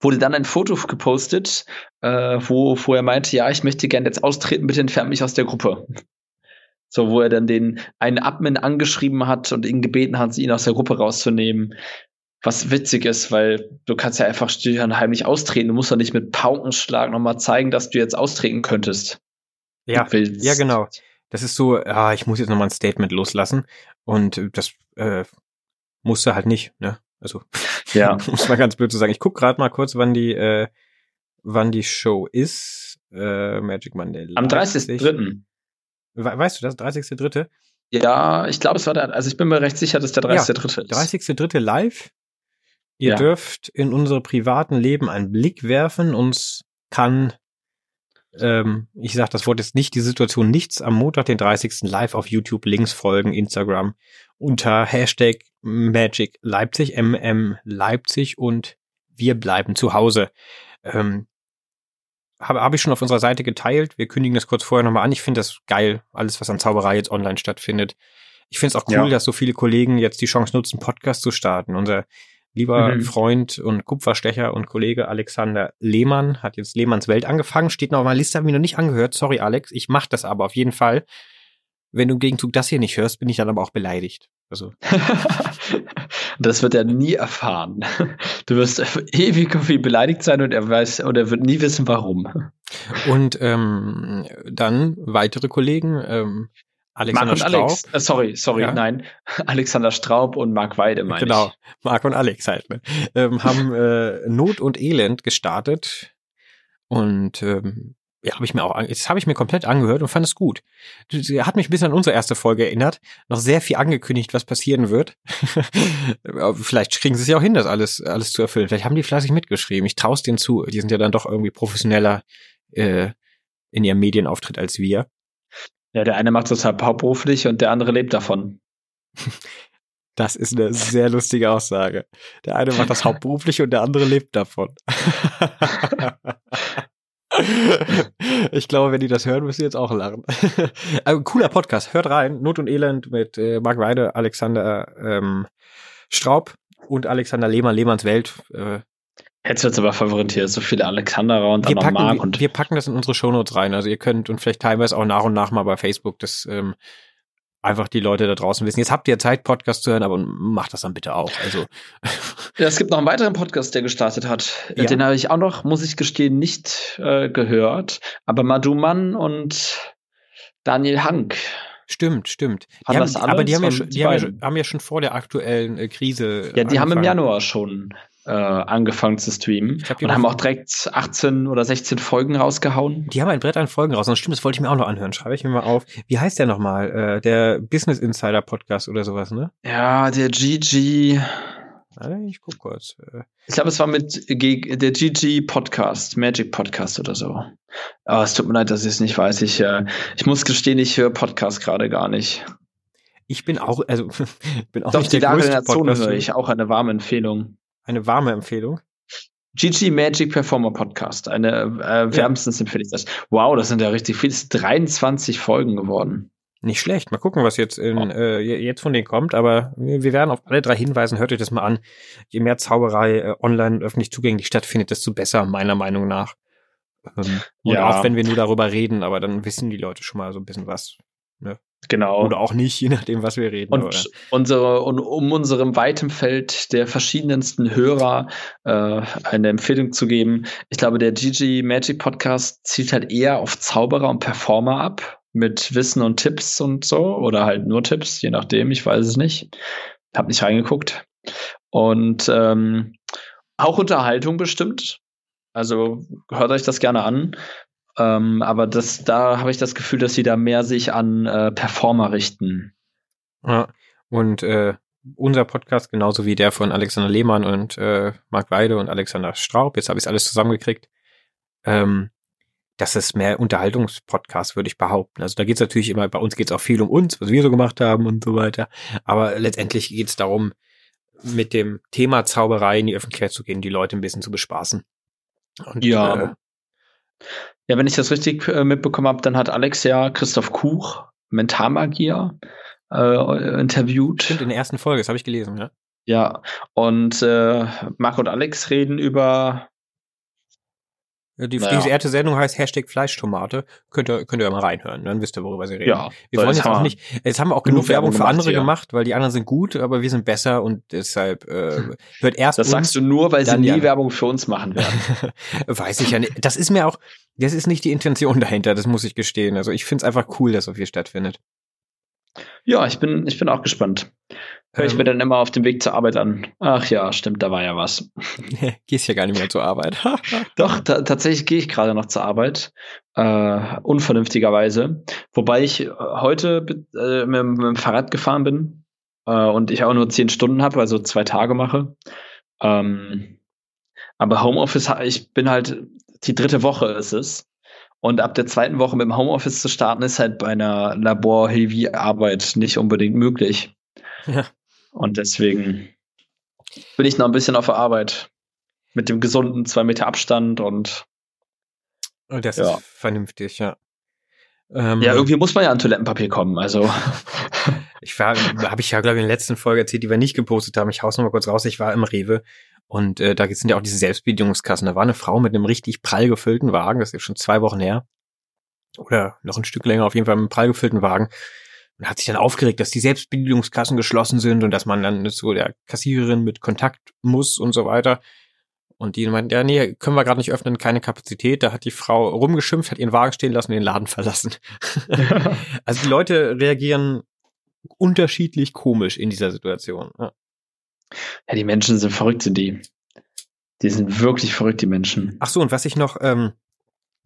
wurde dann ein Foto gepostet, äh, wo, wo er meinte, ja, ich möchte gerne jetzt austreten, bitte entfernt mich aus der Gruppe. So, wo er dann den einen Admin angeschrieben hat und ihn gebeten hat, ihn aus der Gruppe rauszunehmen. Was witzig ist, weil du kannst ja einfach Stillhirn heimlich austreten. Du musst doch nicht mit Paukenschlag nochmal zeigen, dass du jetzt austreten könntest. Ja, ja, genau. Das ist so, ah, ich muss jetzt nochmal ein Statement loslassen. Und das äh, musste halt nicht, ne? Also, ja. muss mal ganz blöd zu sagen. Ich guck gerade mal kurz, wann die, äh, wann die Show ist. Äh, Magic Monday. Am 30.3 weißt du das? 30.3. Ja, ich glaube, es war der, also ich bin mir recht sicher, dass der 30.03. ist. 30.3. live Ihr Ja. dürft in unsere privaten Leben einen Blick werfen. Uns kann, ähm, ich sage das Wort jetzt nicht, die Situation nichts am Montag, den 30. live auf YouTube links folgen, Instagram unter Hashtag Magic Leipzig, MM Leipzig und wir bleiben zu Hause. Ähm, habe hab ich schon auf unserer Seite geteilt. Wir kündigen das kurz vorher nochmal an. Ich finde das geil, alles, was an Zauberei jetzt online stattfindet. Ich finde es auch cool, Ja. dass so viele Kollegen jetzt die Chance nutzen, Podcast zu starten. Unser lieber Mhm. Freund und Kupferstecher und Kollege Alexander Lehmann hat jetzt Lehmanns Welt angefangen, steht noch auf meiner Liste, habe ich noch nicht angehört. Sorry, Alex, ich mach das aber auf jeden Fall. Wenn du im Gegenzug das hier nicht hörst, bin ich dann aber auch beleidigt. Also, das wird er nie erfahren. Du wirst ewig ihn beleidigt sein und er weiß und er wird nie wissen, warum. und ähm, dann weitere Kollegen, ähm, Alexander Marc und Straub. Alex. Äh, sorry, sorry, Ja. nein. Alexander Straub und Marc Weide, meine Genau, ich. Marc und Alex halt, ne? ähm, haben äh, Not und Elend gestartet und ähm, ja, habe ich mir auch, jetzt habe ich mir komplett angehört und fand es gut. Sie hat mich ein bisschen an unsere erste Folge erinnert, noch sehr viel angekündigt, was passieren wird. Vielleicht kriegen sie es ja auch hin, das alles alles zu erfüllen. Vielleicht haben die fleißig mitgeschrieben. Ich traue es denen zu. Die sind ja dann doch irgendwie professioneller äh, in ihrem Medienauftritt als wir. Ja, der eine macht das halt hauptberuflich und der andere lebt davon. Das ist eine sehr lustige Aussage. Der eine macht das hauptberuflich und der andere lebt davon. Ich glaube, wenn die das hören, müssen sie jetzt auch lachen. Aber cooler Podcast. Hört rein. Not und Elend mit äh, Marc Weide, Alexander ähm, Straub und Alexander Lehmann, Lehmanns Welt. Äh, Jetzt wird's aber verwirrend hier. So viele Alexanderer und wir, dann noch Marc packen, und wir packen das in unsere Shownotes rein. Also ihr könnt und vielleicht teilweise auch nach und nach mal bei Facebook das ähm, einfach die Leute da draußen wissen. Jetzt habt ihr Zeit, Podcast zu hören, aber macht das dann bitte auch. Also Ja, es gibt noch einen weiteren Podcast, der gestartet hat. Ja. Den habe ich auch noch, muss ich gestehen, nicht äh, gehört. Aber Madhu Mann und Daniel Hank. Stimmt, stimmt. Haben Die das haben, aber die haben ja, schon, die haben, ja, haben ja schon vor der aktuellen äh, Krise. Ja, die haben im angefangen. Januar schon äh, angefangen zu streamen glaub, und haben auch direkt 18 oder 16 Folgen rausgehauen. Die haben ein Brett an Folgen raus. Und stimmt, das wollte ich mir auch noch anhören. Schreibe ich mir mal auf. Wie heißt der nochmal? Äh, der Business Insider Podcast oder sowas, ne? Ja, der GG. Warte, ich guck kurz. Äh, Ich glaube, es war mit der GG Podcast, Magic Podcast oder so. Aber es tut mir leid, dass ich es nicht weiß. Ich, äh, ich muss gestehen, ich höre Podcast gerade gar nicht. Ich bin auch, also bin auch Doch, nicht die der größte der Zone höre ich auch eine warme Empfehlung. Eine warme Empfehlung. GG Magic Performer Podcast. Eine äh, wärmstens empfehle ich das. Wow, das sind ja richtig viele. Es sind 23 Folgen geworden. Nicht schlecht. Mal gucken, was jetzt in, äh, jetzt von denen kommt. Aber wir, werden auf alle drei hinweisen. Hört euch das mal an. Je mehr Zauberei äh, online öffentlich zugänglich stattfindet, desto besser, meiner Meinung nach. Ähm, und Ja. auch wenn wir nur darüber reden, aber dann wissen die Leute schon mal so ein bisschen was. Genau. Oder auch nicht, je nachdem, was wir reden. Und unsere und um unserem weiten Feld der verschiedensten Hörer äh, eine Empfehlung zu geben. Ich glaube, der GG Magic Podcast zielt halt eher auf Zauberer und Performer ab mit Wissen und Tipps und so oder halt nur Tipps, je nachdem. Ich weiß es nicht. Hab nicht reingeguckt. Und ähm, auch Unterhaltung bestimmt. Also hört euch das gerne an. Ähm, aber das, da habe ich das Gefühl, dass sie da mehr sich an äh, Performer richten. Ja, und äh, unser Podcast, genauso wie der von Alexander Lehmann und äh, Marc Weide und Alexander Straub, jetzt habe ich es alles zusammengekriegt, ähm, das ist mehr Unterhaltungspodcast, würde ich behaupten. Also da geht es natürlich immer, bei uns geht es auch viel um uns, was wir so gemacht haben und so weiter. Aber letztendlich geht es darum, mit dem Thema Zauberei in die Öffentlichkeit zu gehen, die Leute ein bisschen zu bespaßen. Und, Ja. Äh, Ja, wenn ich das richtig äh, mitbekommen habe, dann hat Alex ja Christoph Kuch, Mentalmagier, äh, interviewt. stimmt, in der ersten Folge, das habe ich gelesen, ja. Ja, und äh, Marc und Alex reden über Die, Naja. Diese erste Sendung heißt Hashtag Fleischtomate. Könnt ihr, könnt ihr mal reinhören, dann wisst ihr, worüber sie reden. ja. Wir wollen jetzt auch nicht, jetzt haben wir auch genug genug Werbung für andere gemacht, gemacht, weil die anderen sind gut, aber wir sind besser und deshalb äh, hört erst Das uns, sagst du nur, weil sie nie Werbung für uns machen werden. weiß ich ja nicht. Das ist mir auch, das ist nicht die Intention dahinter, das muss ich gestehen. Also ich finde es einfach cool, dass so viel stattfindet. ja, ich bin, ich bin auch gespannt. Hör ich Ähm. mir dann immer auf dem Weg zur Arbeit an. Ach ja, stimmt, da war ja was. Gehst ja gar nicht mehr zur Arbeit. Doch, ta tatsächlich gehe ich gerade noch zur Arbeit. Äh, unvernünftigerweise. Wobei ich äh, heute äh, mit, mit dem Fahrrad gefahren bin äh, und ich auch nur zehn Stunden habe, also zwei Tage mache. Ähm, aber Homeoffice, ich bin halt, die dritte Woche ist es. Und ab der zweiten Woche mit dem Homeoffice zu starten, ist halt bei einer Labor-Heavy-Arbeit nicht unbedingt möglich. Ja. Und deswegen bin ich noch ein bisschen auf der Arbeit. Mit dem gesunden zwei Meter Abstand und. Oh, das ja. ist vernünftig, ja. Ähm, ja, irgendwie muss man ja an Toilettenpapier kommen, also. ich war, habe ich ja, glaube ich, in der letzten Folge erzählt, die wir nicht gepostet haben. Ich hau's noch mal kurz raus. Ich war im Rewe und äh, da sind ja auch diese Selbstbedienungskassen. Da war eine Frau mit einem richtig prall gefüllten Wagen, das ist jetzt schon zwei Wochen her. Oder noch ein Stück länger, auf jeden Fall mit einem prall gefüllten Wagen. Und hat sich dann aufgeregt, dass die Selbstbedienungskassen geschlossen sind und dass man dann zu der Kassiererin mit Kontakt muss und so weiter. Und die meint, ja, nee, können wir gerade nicht öffnen, keine Kapazität. Da hat die Frau rumgeschimpft, hat ihren Wagen stehen lassen und den Laden verlassen. also die Leute reagieren unterschiedlich komisch in dieser Situation. Ja. ja, die Menschen sind verrückt, sind die. Die sind wirklich verrückt, die Menschen. Ach so, und was ich noch ähm,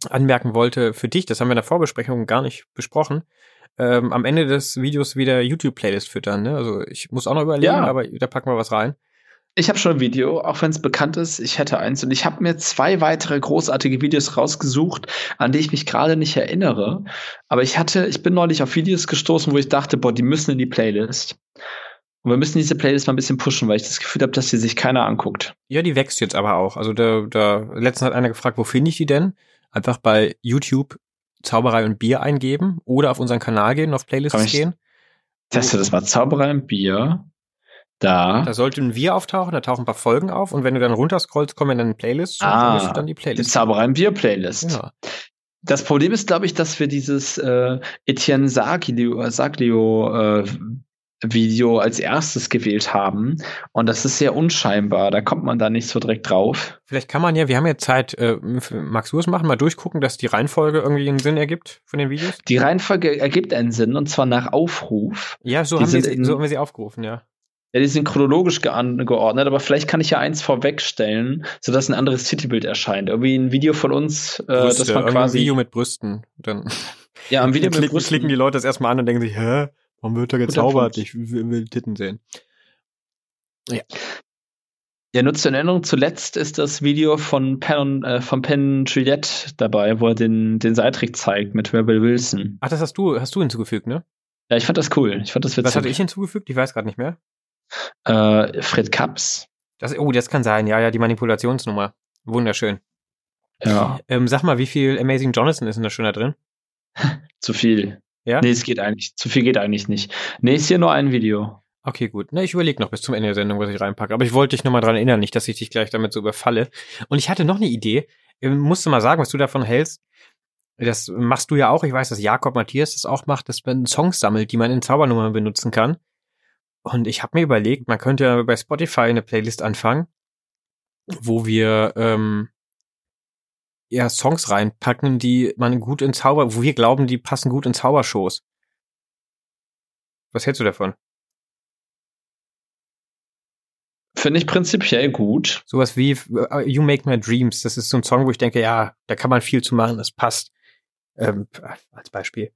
anmerken wollte für dich, das haben wir in der Vorbesprechung gar nicht besprochen. Ähm, am Ende des Videos wieder YouTube-Playlist füttern. Ne? Also ich muss auch noch überlegen, ja. aber da packen wir was rein. Ich habe schon ein Video, auch wenn es bekannt ist. Ich hätte eins und ich habe mir zwei weitere großartige Videos rausgesucht, an die ich mich gerade nicht erinnere. Aber ich hatte, ich bin neulich auf Videos gestoßen, wo ich dachte, boah, die müssen in die Playlist. Und wir müssen diese Playlist mal ein bisschen pushen, weil ich das Gefühl habe, dass die sich keiner anguckt. Ja, die wächst jetzt aber auch. Also da, da letztens hat einer gefragt, wo finde ich die denn? Einfach bei YouTube Zauberei und Bier eingeben oder auf unseren Kanal gehen, auf Playlists gehen. Teste das mal Zauberei und Bier. Da. Da sollten wir auftauchen, da tauchen ein paar Folgen auf und wenn du dann runterscrollst, kommen dann Playlists ah, und dann die Playlist. Die Zauberei Bier Playlist. Ja. Das Problem ist, glaube ich, dass wir dieses äh, Etienne Saglio, Saglio äh, Video als erstes gewählt haben. Und das ist sehr unscheinbar. Da kommt man da nicht so direkt drauf. Vielleicht kann man ja, wir haben ja Zeit, äh, magst du es machen, mal durchgucken, dass die Reihenfolge irgendwie einen Sinn ergibt von den Videos? Die Reihenfolge ergibt einen Sinn und zwar nach Aufruf. Ja, so, haben wir, so haben wir sie aufgerufen, ja. Ja, die sind chronologisch geordnet, aber vielleicht kann ich ja eins vorwegstellen, sodass ein anderes Titelbild erscheint. Irgendwie ein Video von uns, äh, Brüste, dass man quasi. Ein Video mit Brüsten. Dann ja, ein Video mit klicken, Brüsten. klicken die Leute das erstmal an und denken sich, hä, warum wird er gezaubert? Ich will, will Titten sehen. Ja. Ja, nur zur Erinnerung, zuletzt ist das Video von Penn, äh, von Penn Juliette dabei, wo er den, den Seiltrick zeigt mit Rebel Wilson. Ach, das hast du, hast du hinzugefügt, ne? Ja, ich fand das cool. Ich fand das witzig. Was hatte ich hinzugefügt? Ich weiß gerade nicht mehr. Äh, Fred Kaps. Das, oh, das kann sein. Ja, ja, die Manipulationsnummer. Wunderschön. Ja. Ähm, sag mal, wie viel Amazing Jonathan ist denn da schon da drin? Zu viel. Ja? Nee, es geht eigentlich. Zu viel geht eigentlich nicht. Nee, ist hier nur ein Video. Okay, gut. Na, ich überlege noch bis zum Ende der Sendung, was ich reinpacke. Aber ich wollte dich nochmal dran erinnern, nicht, dass ich dich gleich damit so überfalle. Und ich hatte noch eine Idee. Ähm, musst du mal sagen, was du davon hältst. Das machst du ja auch. Ich weiß, dass Jakob Matthias das auch macht, dass man Songs sammelt, die man in Zaubernummern benutzen kann. Und ich habe mir überlegt, man könnte ja bei Spotify eine Playlist anfangen, wo wir ähm, ja Songs reinpacken, die man gut in Zauber, wo wir glauben, die passen gut in Zaubershows. Was hältst du davon? Finde ich prinzipiell gut. Sowas wie uh, You Make My Dreams. Das ist so ein Song, wo ich denke, ja, da kann man viel zu machen, das passt. Ähm, als Beispiel.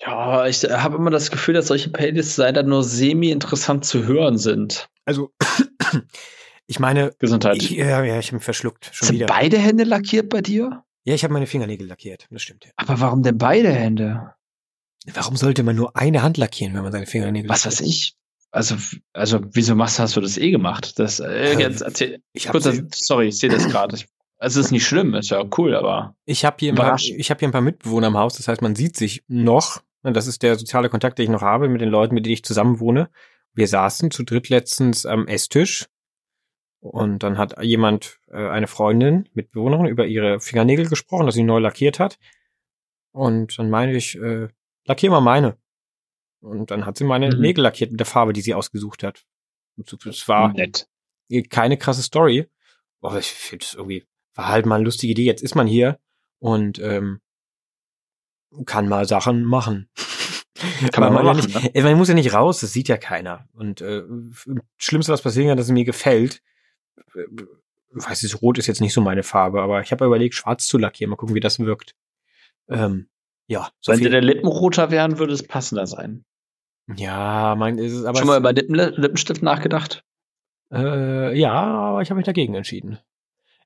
Ja, ich habe immer das Gefühl, dass solche Playlists leider nur semi-interessant zu hören sind. Also, ich meine. Gesundheit. Ich, ja, ja, ich habe mich verschluckt. Schon sind wieder. beide Hände lackiert bei dir? Ja, ich habe meine Fingernägel lackiert. Das stimmt. Ja. Aber warum denn beide Hände? Warum sollte man nur eine Hand lackieren, wenn man seine Fingernägel Was weiß ich? Also, also, wieso machst, hast du das eh gemacht? Das, äh, äh jetzt erzähl, ich hab das, sorry, ich sehe das gerade. Also, es ist nicht schlimm, ist ja cool, aber. Ich habe hier, ein paar, ich hab hier ein paar Mitbewohner im Haus, das heißt, man sieht sich noch, das ist der soziale Kontakt, den ich noch habe mit den Leuten, mit denen ich zusammen wohne. Wir saßen zu dritt letztens am Esstisch und dann hat jemand, äh, eine Freundin, Mitbewohnerin, über ihre Fingernägel gesprochen, dass sie neu lackiert hat. Und dann meine ich, äh, lackier mal meine. Und dann hat sie meine mhm. Nägel lackiert mit der Farbe, die sie ausgesucht hat. Es war Nett. keine krasse Story. Aber ich finde es irgendwie, war halt mal eine lustige Idee. Jetzt ist man hier und ähm, kann mal Sachen machen. Kann man, man, mal machen, nicht, ne? man muss ja nicht raus, das sieht ja keiner. Und äh, Schlimmste, was passieren kann, dass es mir gefällt. Äh, weiß ich, rot ist jetzt nicht so meine Farbe, aber ich habe überlegt, schwarz zu lackieren. Mal gucken, wie das wirkt. Ähm, ja. So Wenn dir der Lippen roter wären, würde es passender sein. Ja, mein, ist es aber. Schon mal über Lippen, Lippenstift nachgedacht? Äh, ja, aber ich habe mich dagegen entschieden.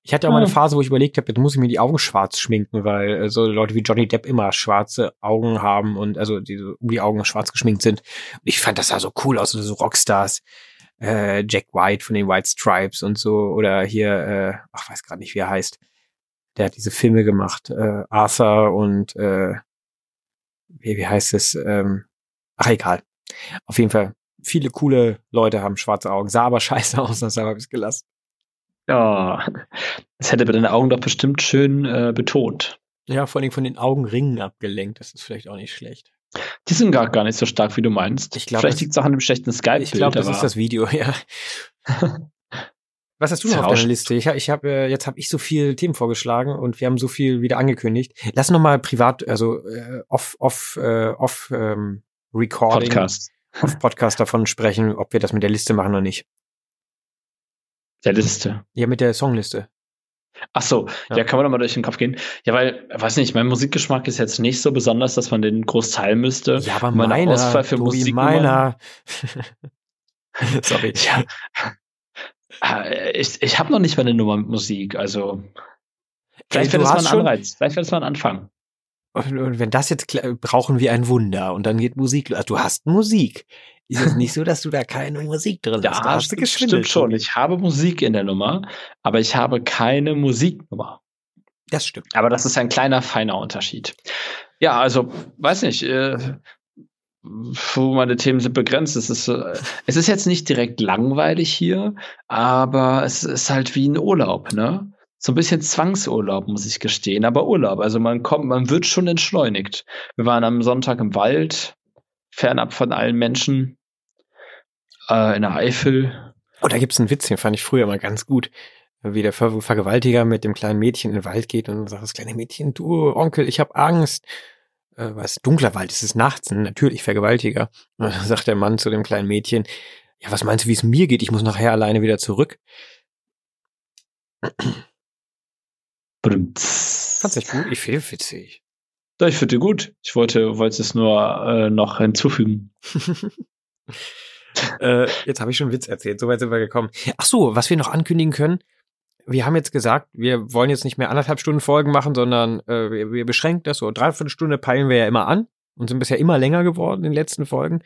Ich hatte auch mal eine Phase, wo ich überlegt habe, jetzt muss ich mir die Augen schwarz schminken, weil äh, so Leute wie Johnny Depp immer schwarze Augen haben und also die so um die Augen schwarz geschminkt sind. Und ich fand das sah so cool aus, so Rockstars. Äh, Jack White von den White Stripes und so oder hier, äh, ach weiß gerade nicht, wie er heißt. Der hat diese Filme gemacht, äh, Arthur und äh, wie, wie heißt es? Ähm, ach egal. Auf jeden Fall viele coole Leute haben schwarze Augen. Sah aber scheiße aus, deshalb habe ich es gelassen. Ja, das hätte bei den Augen doch bestimmt schön äh, betont. Ja, vor allem von den Augenringen abgelenkt. Das ist vielleicht auch nicht schlecht. Die sind gar, gar nicht so stark, wie du meinst. Ich glaub, Vielleicht liegt es auch an dem schlechten Skype-Bild. Ich glaube, das ist das Video, ja. Was hast du noch auf deiner Liste? Ich, ich habe äh, jetzt habe ich so viel Themen vorgeschlagen und wir haben so viel wieder angekündigt. Lass noch mal privat, also äh, off off äh, off ähm, Recording, Podcast. auf Podcast davon sprechen, ob wir das mit der Liste machen oder nicht. Der Liste. Ja, mit der Songliste. Ach so, ja. ja, kann man doch mal durch den Kopf gehen. Ja, weil, weiß nicht, mein Musikgeschmack ist jetzt nicht so besonders, dass man den groß teilen müsste. Ja, aber meine meiner, Auswahl für Musik meiner. Sorry. Ja. Äh, ich, ich habe noch nicht mal eine Nummer mit Musik, also vielleicht wäre das mal ein Anreiz, vielleicht wäre das mal ein Anfang. Und wenn das jetzt brauchen wir ein Wunder und dann geht Musik. Also du hast Musik. Ist es nicht so, dass du da keine Musik drin hast? Ja, hast du stimmt schon. Ich habe Musik in der Nummer, aber ich habe keine Musiknummer. Das stimmt. Aber das ist ein kleiner, feiner Unterschied. Ja, also, weiß nicht, äh, meine Themen sind begrenzt. Es ist, äh, es ist jetzt nicht direkt langweilig hier, aber es ist halt wie ein Urlaub, ne? so ein bisschen Zwangsurlaub, muss ich gestehen, aber Urlaub. Also man kommt, man wird schon entschleunigt. Wir waren am Sonntag im Wald, fernab von allen Menschen, äh, in der Eifel. Oh, da gibt's einen Witz, den fand ich früher mal ganz gut. Wie der Ver Vergewaltiger mit dem kleinen Mädchen in den Wald geht und sagt, das kleine Mädchen, du Onkel, ich hab Angst. Äh, was, dunkler Wald, es ist nachts, natürlich Vergewaltiger. Und dann sagt der Mann zu dem kleinen Mädchen, ja, was meinst du, wie es mir geht? Ich muss nachher alleine wieder zurück. Fand's echt gut? Ich finde witzig. Ja, ich finde gut. Ich wollte, wollte es nur äh, noch hinzufügen. äh, jetzt habe ich schon einen Witz erzählt. Soweit sind wir gekommen. Ach so, was wir noch ankündigen können. Wir haben jetzt gesagt, wir wollen jetzt nicht mehr anderthalb Stunden Folgen machen, sondern äh, wir, wir beschränken das so. Dreiviertel Stunde peilen wir ja immer an und sind bisher immer länger geworden in den letzten Folgen.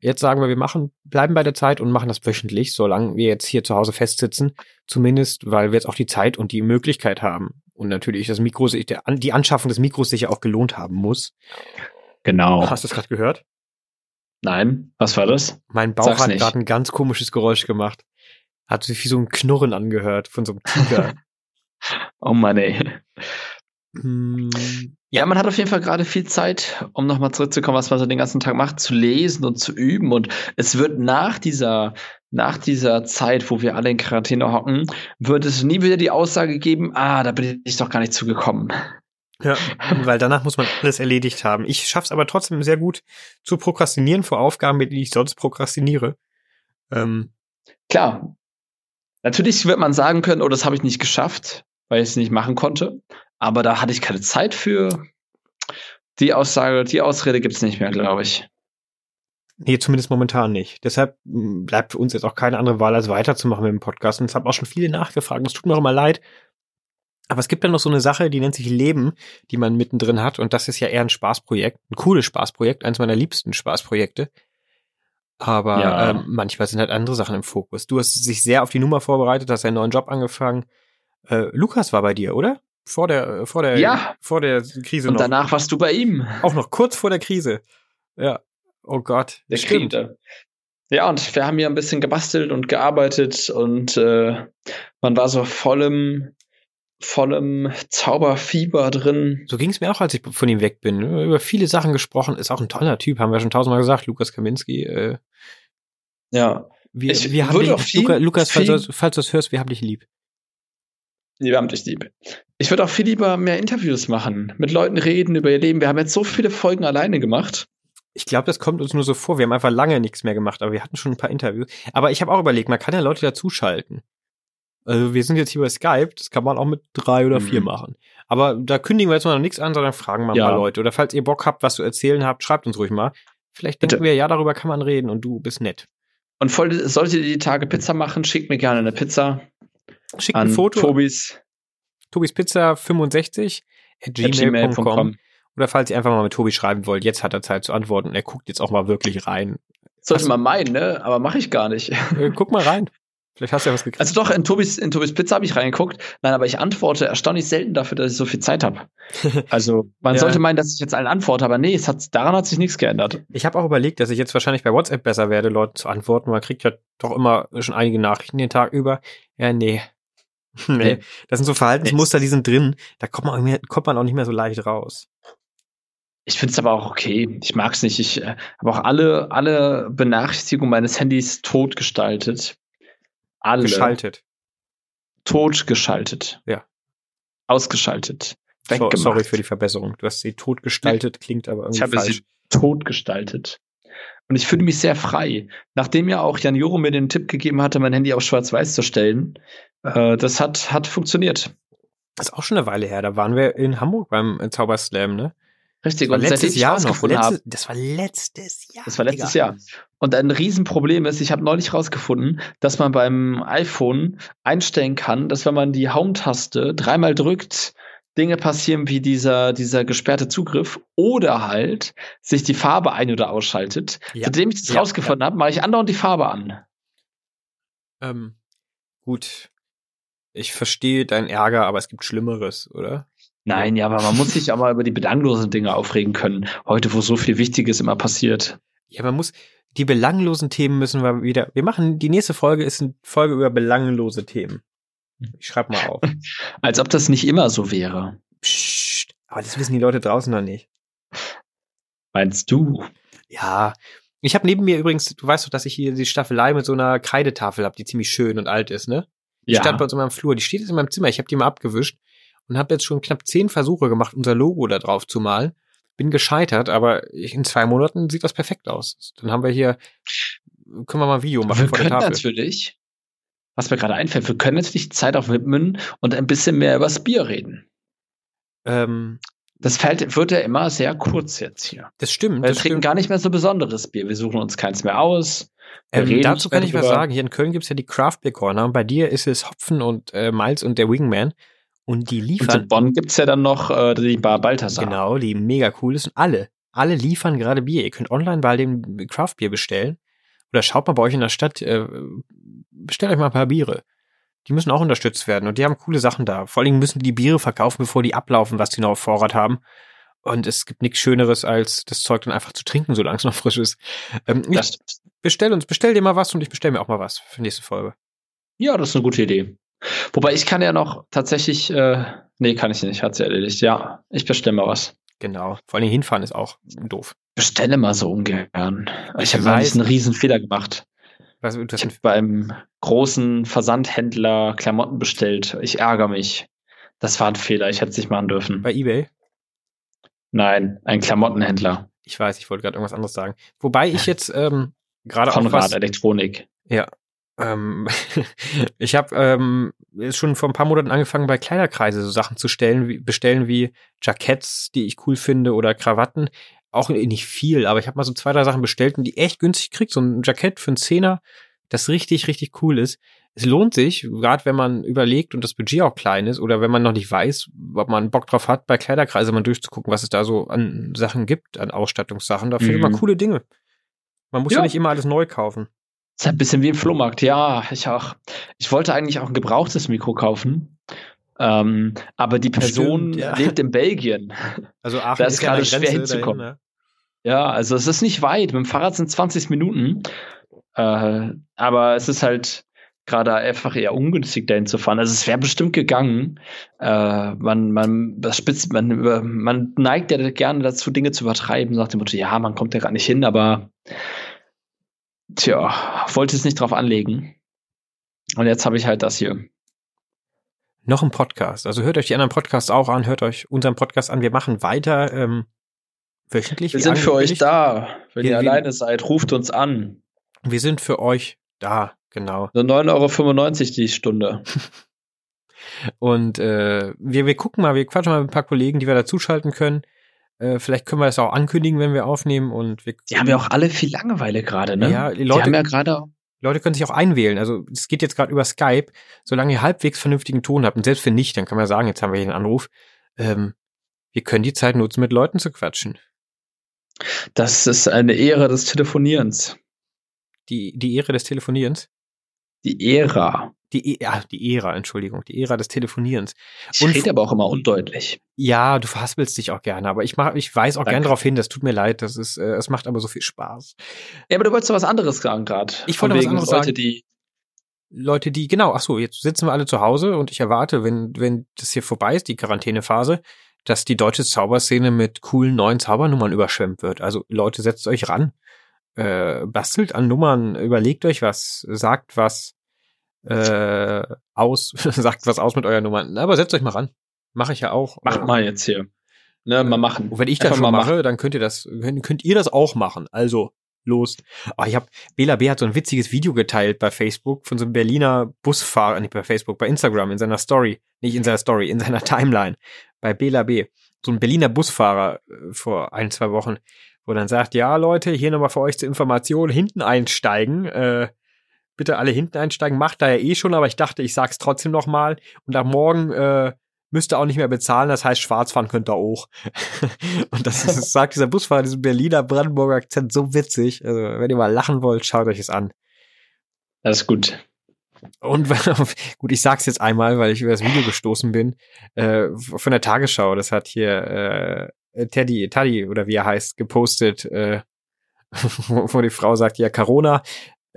Jetzt sagen wir, wir machen, bleiben bei der Zeit und machen das wöchentlich, solange wir jetzt hier zu Hause festsitzen. Zumindest, weil wir jetzt auch die Zeit und die Möglichkeit haben. Und natürlich das Mikro, die Anschaffung des Mikros sich ja auch gelohnt haben muss. Genau. Hast du es gerade gehört? Nein. Was war das? Mein Bauch Sag's hat gerade ein ganz komisches Geräusch gemacht. Hat sich wie so ein Knurren angehört von so einem Tiger. oh Mann, ey. Hm, ja, man hat auf jeden Fall gerade viel Zeit, um nochmal zurückzukommen, was man so den ganzen Tag macht, zu lesen und zu üben. Und es wird nach dieser, nach dieser Zeit, wo wir alle in Quarantäne hocken, wird es nie wieder die Aussage geben, ah, da bin ich doch gar nicht zugekommen. Ja, weil danach muss man alles erledigt haben. Ich schaff's aber trotzdem sehr gut zu prokrastinieren vor Aufgaben, mit denen ich sonst prokrastiniere. Ähm. Klar. Natürlich wird man sagen können, oh, das habe ich nicht geschafft, weil ich es nicht machen konnte. Aber da hatte ich keine Zeit für. Die Aussage, die Ausrede gibt's nicht mehr, glaube ich. Nee, zumindest momentan nicht. Deshalb hm, bleibt für uns jetzt auch keine andere Wahl, als weiterzumachen mit dem Podcast. Und es haben auch schon viele nachgefragt. Es tut mir auch immer leid. Aber es gibt dann noch so eine Sache, die nennt sich Leben, die man mittendrin hat. Und das ist ja eher ein Spaßprojekt, ein cooles Spaßprojekt, eins meiner liebsten Spaßprojekte. Aber ja. ähm, manchmal sind halt andere Sachen im Fokus. Du hast dich sehr auf die Nummer vorbereitet, hast einen neuen Job angefangen. Äh, Lukas war bei dir, oder? Vor der, vor der, ja. vor der Krise Und noch. danach warst du bei ihm. Auch noch kurz vor der Krise. Ja. Oh Gott. Der stimmt. Krise. Ja, und wir haben hier ein bisschen gebastelt und gearbeitet und äh, man war so vollem, vollem Zauberfieber drin. So ging es mir auch, als ich von ihm weg bin. Über viele Sachen gesprochen. Ist auch ein toller Typ, haben wir schon tausendmal gesagt. Lukas Kaminski. Äh, ja. Wir, ich wir haben dich, viel, Lukas, falls, du, falls du das hörst, wir haben dich lieb. Wir haben dich lieb. Ich würde auch viel lieber mehr Interviews machen, mit Leuten reden über ihr Leben. Wir haben jetzt so viele Folgen alleine gemacht. Ich glaube, das kommt uns nur so vor. Wir haben einfach lange nichts mehr gemacht, aber wir hatten schon ein paar Interviews. Aber ich habe auch überlegt, man kann ja Leute dazuschalten. Also wir sind jetzt hier bei Skype, das kann man auch mit drei oder vier mhm. machen. Aber da kündigen wir jetzt noch nichts an, sondern fragen mal ein ja. paar Leute. Oder falls ihr Bock habt, was zu erzählen habt, schreibt uns ruhig mal. Vielleicht denken Bitte. wir, ja, darüber kann man reden und du bist nett. Und voll, solltet ihr die Tage Pizza machen, schickt mir gerne eine Pizza. Schickt ein Foto. Tobis. Tobis Pizza 65 at gmail.com. Oder falls ihr einfach mal mit Tobi schreiben wollt, jetzt hat er Zeit zu antworten. Er guckt jetzt auch mal wirklich rein. Sollte man meinen, ne? Aber mache ich gar nicht. Äh, guck mal rein. Vielleicht hast du ja was gekriegt. Also doch, in Tobis, in Tobis Pizza habe ich reingeguckt. Nein, aber ich antworte erstaunlich selten dafür, dass ich so viel Zeit habe. Also man ja. sollte meinen, dass ich jetzt allen antworte, aber nee, es hat, daran hat sich nichts geändert. Ich habe auch überlegt, dass ich jetzt wahrscheinlich bei WhatsApp besser werde, Leute zu antworten. Man kriegt ja doch immer schon einige Nachrichten den Tag über. Ja, nee. nee. Das sind so Verhaltensmuster, die sind drin. Da kommt man, kommt man auch nicht mehr so leicht raus. Ich finde es aber auch okay. Ich mag es nicht. Ich äh, habe auch alle, alle Benachrichtigungen meines Handys tot gestaltet. Alle. Geschaltet. Tot geschaltet. Ja. Ausgeschaltet. So, sorry für die Verbesserung. Du hast sie tot gestaltet, klingt aber irgendwie ich habe falsch. Sie tot gestaltet. Und ich fühle mich sehr frei. Nachdem ja auch Jan Juro mir den Tipp gegeben hatte, mein Handy auf schwarz-weiß zu stellen, äh, das hat, hat funktioniert. Das ist auch schon eine Weile her. Da waren wir in Hamburg beim Zauberslam, ne? Richtig, und letztes Jahr noch. Letzte, das war letztes Jahr. Das war letztes. Jahr. Und ein Riesenproblem ist, ich habe neulich rausgefunden, dass man beim iPhone einstellen kann, dass wenn man die Home-Taste dreimal drückt, Dinge passieren wie dieser, dieser gesperrte Zugriff oder halt sich die Farbe ein- oder ausschaltet. Ja. Seitdem ich das ja, rausgefunden ja. habe, mache ich andauernd die Farbe an. Ähm, gut. Ich verstehe deinen Ärger, aber es gibt Schlimmeres, oder? Nein, ja, aber man muss sich aber über die belanglosen Dinge aufregen können. Heute, wo so viel Wichtiges immer passiert. Ja, man muss, die belanglosen Themen müssen wir wieder, wir machen, die nächste Folge ist eine Folge über belanglose Themen. Ich schreib mal auf. Als ob das nicht immer so wäre. Psst, aber das wissen die Leute draußen noch nicht. Meinst du? Ja. Ich habe neben mir übrigens, du weißt doch, dass ich hier die Staffelei mit so einer Kreidetafel habe, die ziemlich schön und alt ist, ne? Die ja. stand bei uns in meinem Flur. Die steht jetzt in meinem Zimmer. Ich habe die mal abgewischt und habe jetzt schon knapp zehn Versuche gemacht, unser Logo da drauf zu malen. Bin gescheitert, aber in zwei Monaten sieht das perfekt aus. Dann haben wir hier, können wir mal ein Video machen wir vor der Tafel. natürlich, was mir gerade einfällt, wir können nicht Zeit auf widmen und ein bisschen mehr über das Bier reden. Ähm, das fällt, wird ja immer sehr kurz jetzt hier. Das stimmt. Wir das trinken stimmt. gar nicht mehr so besonderes Bier. Wir suchen uns keins mehr aus. Ähm, dazu kann ich was sagen. Hier in Köln gibt's ja die Craft Beer Corner. Und bei dir ist es Hopfen und äh, Malz und der Wingman. Und die liefern. Und in Bonn gibt's ja dann noch äh, die Bar Balthasar. Genau, die mega cool ist. Und alle, alle liefern gerade Bier. Ihr könnt online bei dem Craft Bier bestellen. Oder schaut mal bei euch in der Stadt, äh, bestellt euch mal ein paar Biere. Die müssen auch unterstützt werden. Und die haben coole Sachen da. Vor allem müssen die Biere verkaufen, bevor die ablaufen, was die noch auf Vorrat haben. Und es gibt nichts Schöneres, als das Zeug dann einfach zu trinken, solange es noch frisch ist. Ähm, bestell uns, bestell dir mal was und ich bestell mir auch mal was für nächste Folge. Ja, das ist eine gute Idee. Wobei ich kann ja noch tatsächlich, äh, nee, kann ich nicht, hat sie erledigt. Ja, ich bestelle mal was. Genau. Vor allem hinfahren ist auch doof. Bestelle mal so ungern. Ich, ich habe einen riesen Fehler gemacht. Was, ich habe beim großen Versandhändler Klamotten bestellt. Ich ärgere mich. Das war ein Fehler. Ich hätte es nicht machen dürfen. Bei eBay? Nein, ein Klamottenhändler. Ich weiß, ich wollte gerade irgendwas anderes sagen. Wobei ich jetzt ähm, gerade auch was, Elektronik. Ja, ähm, ich habe ähm, schon vor ein paar Monaten angefangen, bei Kleiderkreise so Sachen zu stellen, wie, bestellen wie Jacketts, die ich cool finde, oder Krawatten. Auch nicht viel, aber ich habe mal so zwei, drei Sachen bestellt und die echt günstig kriegt. So ein Jackett für einen Zehner, das richtig, richtig cool ist. Es lohnt sich, gerade wenn man überlegt und das Budget auch klein ist oder wenn man noch nicht weiß, ob man Bock drauf hat, bei Kleiderkreise mal durchzugucken, was es da so an Sachen gibt, an Ausstattungssachen. Da findet man mhm. coole Dinge. Man muss ja. ja nicht immer alles neu kaufen. Ist ein bisschen wie im Flohmarkt. Ja, ich auch. Ich wollte eigentlich auch ein gebrauchtes Mikro kaufen. Ähm, aber die Person Stimmt, ja. lebt in Belgien. Also Aachen da ist, ist gerade schwer hinzukommen. Dahin, ne? Ja, also es ist nicht weit. Mit dem Fahrrad sind 20 Minuten. Äh, aber es ist halt gerade einfach eher ungünstig, dahin zu fahren. Also es wäre bestimmt gegangen. Äh, man, man, das spitzt, man, man neigt ja gerne dazu, Dinge zu übertreiben, nach dem Motto, ja, man kommt ja gar nicht hin, aber tja, wollte es nicht drauf anlegen. Und jetzt habe ich halt das hier. Noch ein Podcast. Also hört euch die anderen Podcasts auch an, hört euch unseren Podcast an. Wir machen weiter ähm, wöchentlich. Wir sind für euch da. Wenn wir, ihr wir, alleine seid, ruft uns an. Wir sind für euch da, genau. So 9,95 Euro die Stunde. Und äh, wir, wir gucken mal, wir quatschen mal mit ein paar Kollegen, die wir dazuschalten können. Äh, vielleicht können wir das auch ankündigen, wenn wir aufnehmen. Und wir die haben ja auch alle viel Langeweile gerade, ne? Ja, die Leute die haben ja gerade Leute können sich auch einwählen. Also es geht jetzt gerade über Skype. Solange ihr halbwegs vernünftigen Ton habt und selbst wenn nicht, dann kann man sagen, jetzt haben wir hier einen Anruf. Ähm, wir können die Zeit nutzen, mit Leuten zu quatschen. Das ist eine Ehre des Telefonierens. Die, die Ehre des Telefonierens? Die Ära. Die, ja, die Ära, Entschuldigung, die Ära des Telefonierens. Ich rede aber auch immer undeutlich. Ja, du verhaspelst dich auch gerne, aber ich mach, ich weiß auch Danke. gern darauf hin, das tut mir leid, das ist, äh, es macht aber so viel Spaß. Ja, aber du wolltest doch was anderes sagen gerade. Ich wollte was anderes Leute, sagen. die Leute, die, genau, ach so, jetzt sitzen wir alle zu Hause und ich erwarte, wenn, wenn das hier vorbei ist, die Quarantänephase, dass die deutsche Zauberszene mit coolen neuen Zaubernummern überschwemmt wird. Also Leute, setzt euch ran, äh, bastelt an Nummern, überlegt euch was, sagt was äh, aus, sagt was aus mit euren Nummern. Aber setzt euch mal ran. Mache ich ja auch. macht mal jetzt hier. Ne, mal machen. Und wenn ich das schon mal mache, dann könnt ihr das, könnt, könnt ihr das auch machen. Also, los. Oh, ich hab, Bela B hat so ein witziges Video geteilt bei Facebook von so einem Berliner Busfahrer, nicht bei Facebook, bei Instagram, in seiner Story, nicht in seiner Story, in seiner Timeline, bei Bela B. So ein Berliner Busfahrer äh, vor ein, zwei Wochen, wo dann sagt, ja Leute, hier nochmal für euch zur Information, hinten einsteigen, äh, bitte alle hinten einsteigen, macht da ja eh schon, aber ich dachte, ich sag's trotzdem nochmal und ab morgen, äh, müsst ihr auch nicht mehr bezahlen, das heißt, schwarz fahren könnt ihr auch. und das, ist, das sagt dieser Busfahrer, diesen Berliner Brandenburger Akzent so witzig. Also, wenn ihr mal lachen wollt, schaut euch es an. Das ist gut. Und gut, ich sag's jetzt einmal, weil ich über das Video gestoßen bin, äh, von der Tagesschau. Das hat hier äh, Teddy, Taddy oder wie er heißt, gepostet, äh, wo, wo die Frau sagt, ja, Corona,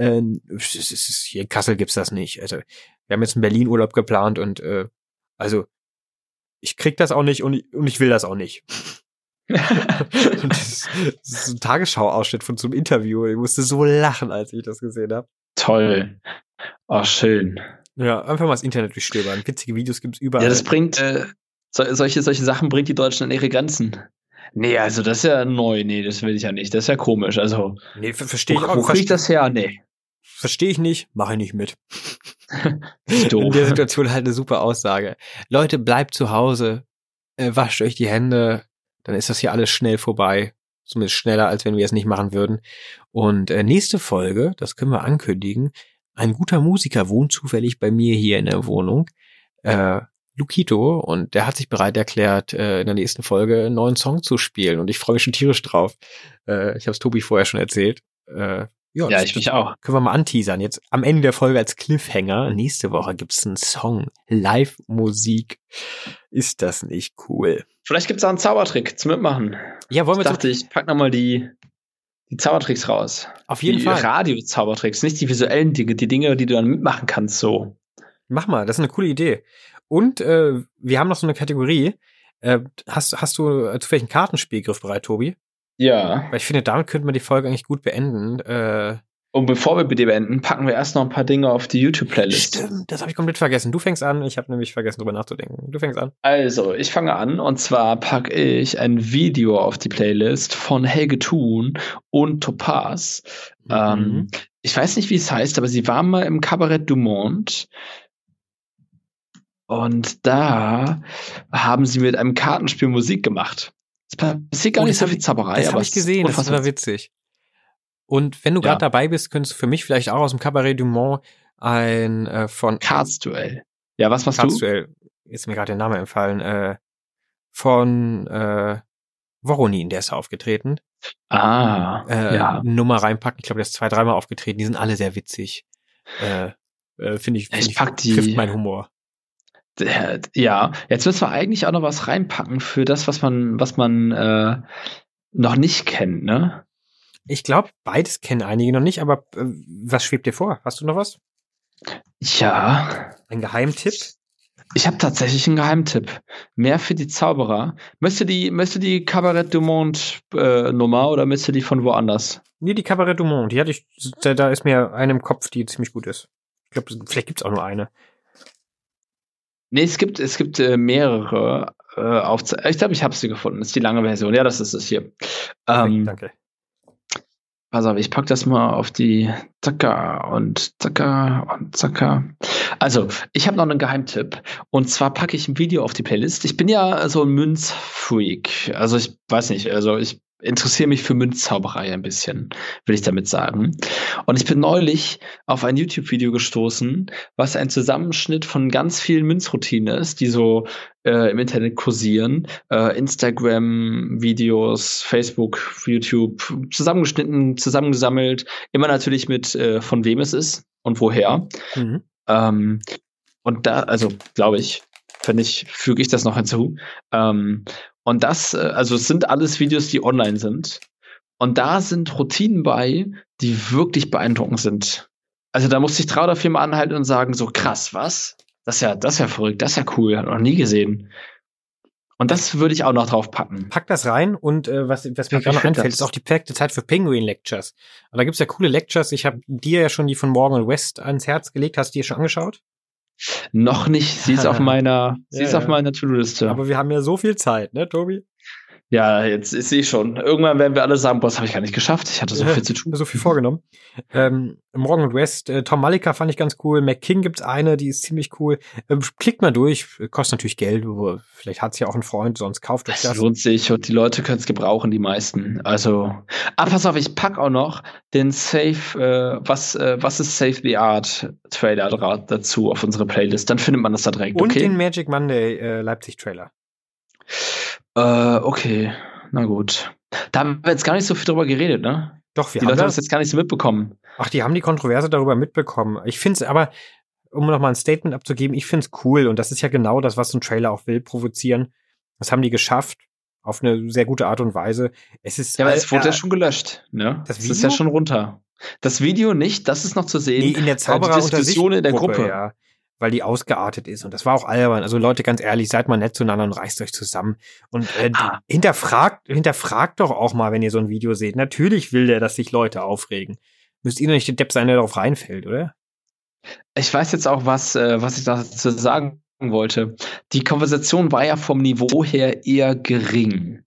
äh, ist- hier in Kassel gibt's das nicht. Also, wir haben jetzt einen Berlin-Urlaub geplant und äh, also ich krieg das auch nicht und ich, und ich will das auch nicht. Das, ist, das ist ein Tagesschau-Ausschnitt von so einem Interview. Ich musste so lachen, als ich das gesehen habe. Toll. Oh, schön. Ja, einfach mal das Internet durchstöbern. Witzige Videos gibt's überall. Ja, das bringt, äh, so, solche, solche Sachen bringt die Deutschen an ihre Grenzen. Nee, also das ist ja neu. Nee, das will ich ja nicht. Das ist ja komisch. Also, nee, ver verstehe ich auch. wo krieg ich das her? Nee. Verstehe ich nicht, mache ich nicht mit. In der Situation halt eine super Aussage. Leute, bleibt zu Hause, äh, wascht euch die Hände, dann ist das hier alles schnell vorbei. Zumindest schneller, als wenn wir es nicht machen würden. Und äh, nächste Folge, das können wir ankündigen, ein guter Musiker wohnt zufällig bei mir hier in der Wohnung. Äh, Lukito und der hat sich bereit erklärt, äh, in der nächsten Folge einen neuen Song zu spielen und ich freue mich schon tierisch drauf. Äh, ich habe es Tobi vorher schon erzählt. Äh, Ja, das- ich mich auch. können wir mal anteasern. Jetzt am Ende der Folge als Cliffhanger. Nächste Woche gibt's einen Song. Live-Musik. Ist das nicht cool? Vielleicht gibt's auch einen Zaubertrick zum Mitmachen. Ja, wollen Ich wir dachte, ich pack noch mal die, die Zaubertricks raus. auf jeden die Fall. Radio-Zaubertricks, nicht die visuellen Dinge, die Dinge, die du dann mitmachen kannst, so. Mach mal, das ist eine coole Idee. Und äh, wir haben noch so eine Kategorie. Äh, hast, hast du äh, zufällig einen Kartenspielgriff bereit, Tobi? Ja. Weil ich finde, damit könnte man die Folge eigentlich gut beenden. Äh, Und bevor wir die beenden, packen wir erst noch ein paar Dinge auf die YouTube-Playlist. stimmt, das habe ich komplett vergessen. Du fängst an. Ich habe nämlich vergessen, drüber nachzudenken. Du fängst an. Also, ich fange an und zwar packe ich ein Video auf die Playlist von Helge Thun und Topaz. Mhm. Ähm, ich weiß nicht, wie es heißt, aber sie waren mal im Cabaret du Monde. Und da haben sie mit einem Kartenspiel Musik gemacht. Es passiert gar Oh, nicht so viel Zauberei. Das habe ich es gesehen, das aber witzig. Und wenn du Ja. gerade dabei bist, könntest du für mich vielleicht auch aus dem Cabaret du Mont ein äh, von Kartsduell. Ja, was machst du? Kartsduell, ist mir gerade der Name empfallen, äh, von äh, Voronin, der ist da aufgetreten, Ah, äh, ja. Nummer reinpacken. Ich glaube, der ist zwei, dreimal aufgetreten. Die sind alle sehr witzig. Äh, äh, Finde ich, find Ich ich pack die- trifft meinen Humor. Ja, jetzt müssen wir eigentlich auch noch was reinpacken für das, was man, was man äh, noch nicht kennt, ne? Ich glaube, beides kennen einige noch nicht, aber äh, was schwebt dir vor? Hast du noch was? Ja, Ein Geheimtipp? ich habe tatsächlich einen Geheimtipp. Mehr für die Zauberer. Möchtest du die, möchtest du die Cabaret du Monde äh, Nummer oder möchtest du die von woanders? Nee, die Cabaret du Monde, die hatte ich, da, da ist mir eine im Kopf, die ziemlich gut ist. Ich glaube, vielleicht gibt's auch nur eine. Nee, es gibt, es gibt äh, mehrere äh, Aufze Ich glaube, ich habe sie gefunden. Das ist die lange Version. Ja, das ist es hier. Ähm, Danke. Pass auf, ich pack das mal auf die Zacka und Zacka und Zacka. Also, ich habe noch einen Geheimtipp. Und zwar packe ich ein Video auf die Playlist. Ich bin ja so ein Münzfreak. Also, ich weiß nicht, also ich interessiere mich für Münzzauberei ein bisschen, will ich damit sagen. Und ich bin neulich auf ein YouTube-Video gestoßen, was ein Zusammenschnitt von ganz vielen Münzroutinen ist, die so äh, im Internet kursieren. Äh, Instagram-Videos, Facebook, YouTube, zusammengeschnitten, zusammengesammelt. Immer natürlich mit, äh, von wem es ist und woher. Mhm. Ähm, und da, also glaube ich, finde ich, füge ich das noch hinzu. Ähm, und das, äh, also es sind alles Videos, die online sind. Und da sind Routinen bei, die wirklich beeindruckend sind. Also da musste ich drei oder vier Mal anhalten und sagen, so krass, was? Das ist ja, das ist ja verrückt, das ist ja cool, hat noch nie gesehen. Und das würde ich auch noch drauf packen. Pack das rein und äh, was, was mir gerade noch einfällt, ist auch die perfekte Zeit für Penguin Lectures. Und da gibt's ja coole Lectures. Ich habe dir ja schon die von Morgan West ans Herz gelegt. Hast du die schon angeschaut? Noch nicht. Sie ist auf meiner, sie ja, ist auf meiner To-Do-Liste. Aber wir haben ja so viel Zeit, ne, Tobi? Ja, jetzt ist sie schon. Irgendwann werden wir alle sagen, boah, das habe ich gar nicht geschafft. Ich hatte so viel zu tun. So viel vorgenommen. Ähm, Morgan und West, äh, Tom Malika fand ich ganz cool. McKing gibt's eine, die ist ziemlich cool. Ähm, klickt mal durch, kostet natürlich Geld. Vielleicht hat's ja auch ein Freund, sonst kauft euch das. Das lohnt sich und die Leute können es gebrauchen, die meisten. Also, ah, pass auf, ich pack auch noch den Safe, äh, was, äh, was ist Safe the Art Trailer dazu auf unsere Playlist. Dann findet man das da direkt. Und okay? den Magic Monday äh, Leipzig Trailer. Äh, okay, na gut. Da haben wir jetzt gar nicht so viel drüber geredet, ne? Doch, wir die haben Leute haben das jetzt gar nicht so mitbekommen. Ach, die haben die Kontroverse darüber mitbekommen. Ich finde es aber, um nochmal ein Statement abzugeben, ich finde es cool und das ist ja genau das, was so ein Trailer auch will, provozieren. Das haben die geschafft auf eine sehr gute Art und Weise. Es ist ja, aber es wurde ja schon gelöscht, ne? Das, Video? das ist ja schon runter. Das Video nicht, das ist noch zu sehen. Nee, in der Zauberer äh, die Diskussion in der Gruppe. Ja weil die ausgeartet ist. Und das war auch albern. Also Leute, ganz ehrlich, seid mal nett zueinander und reißt euch zusammen. Und äh, ah. hinterfragt, hinterfragt doch auch mal, wenn ihr so ein Video seht. Natürlich will der, dass sich Leute aufregen. Müsst ihr doch nicht der Depp sein, der darauf reinfällt, oder? Ich weiß jetzt auch, was, äh, was ich dazu sagen wollte. Die Konversation war ja vom Niveau her eher gering.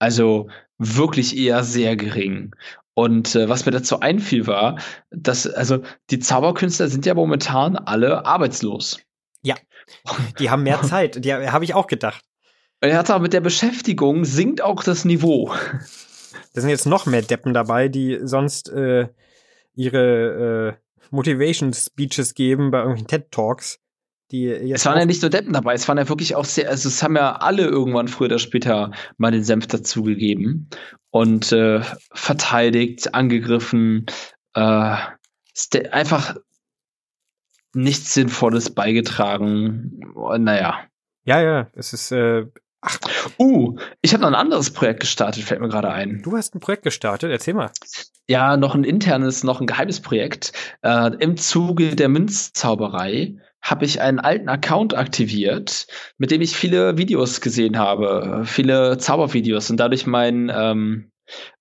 Also wirklich eher sehr gering. Und äh, was mir dazu einfiel war, dass, also die Zauberkünstler sind ja momentan alle arbeitslos. Ja, die haben mehr Zeit, die habe ich auch gedacht. Er hat aber mit der Beschäftigung sinkt auch das Niveau. Da sind jetzt noch mehr Deppen dabei, die sonst äh, ihre äh, Motivation Speeches geben bei irgendwelchen TED Talks die jetzt. Es waren ja nicht nur Deppen dabei, es waren ja wirklich auch sehr, also es haben ja alle irgendwann früher oder später mal den Senf dazugegeben und äh, verteidigt, angegriffen, äh, einfach nichts Sinnvolles beigetragen. Naja. Ja, ja, es ist. Äh, ach. Uh, ich habe noch ein anderes Projekt gestartet, fällt mir gerade ein. Du hast ein Projekt gestartet, erzähl mal. Ja, noch ein internes, noch ein geheimes Projekt. Äh, Im Zuge der Münzzauberei habe ich einen alten Account aktiviert, mit dem ich viele Videos gesehen habe, viele Zaubervideos und dadurch mein ähm,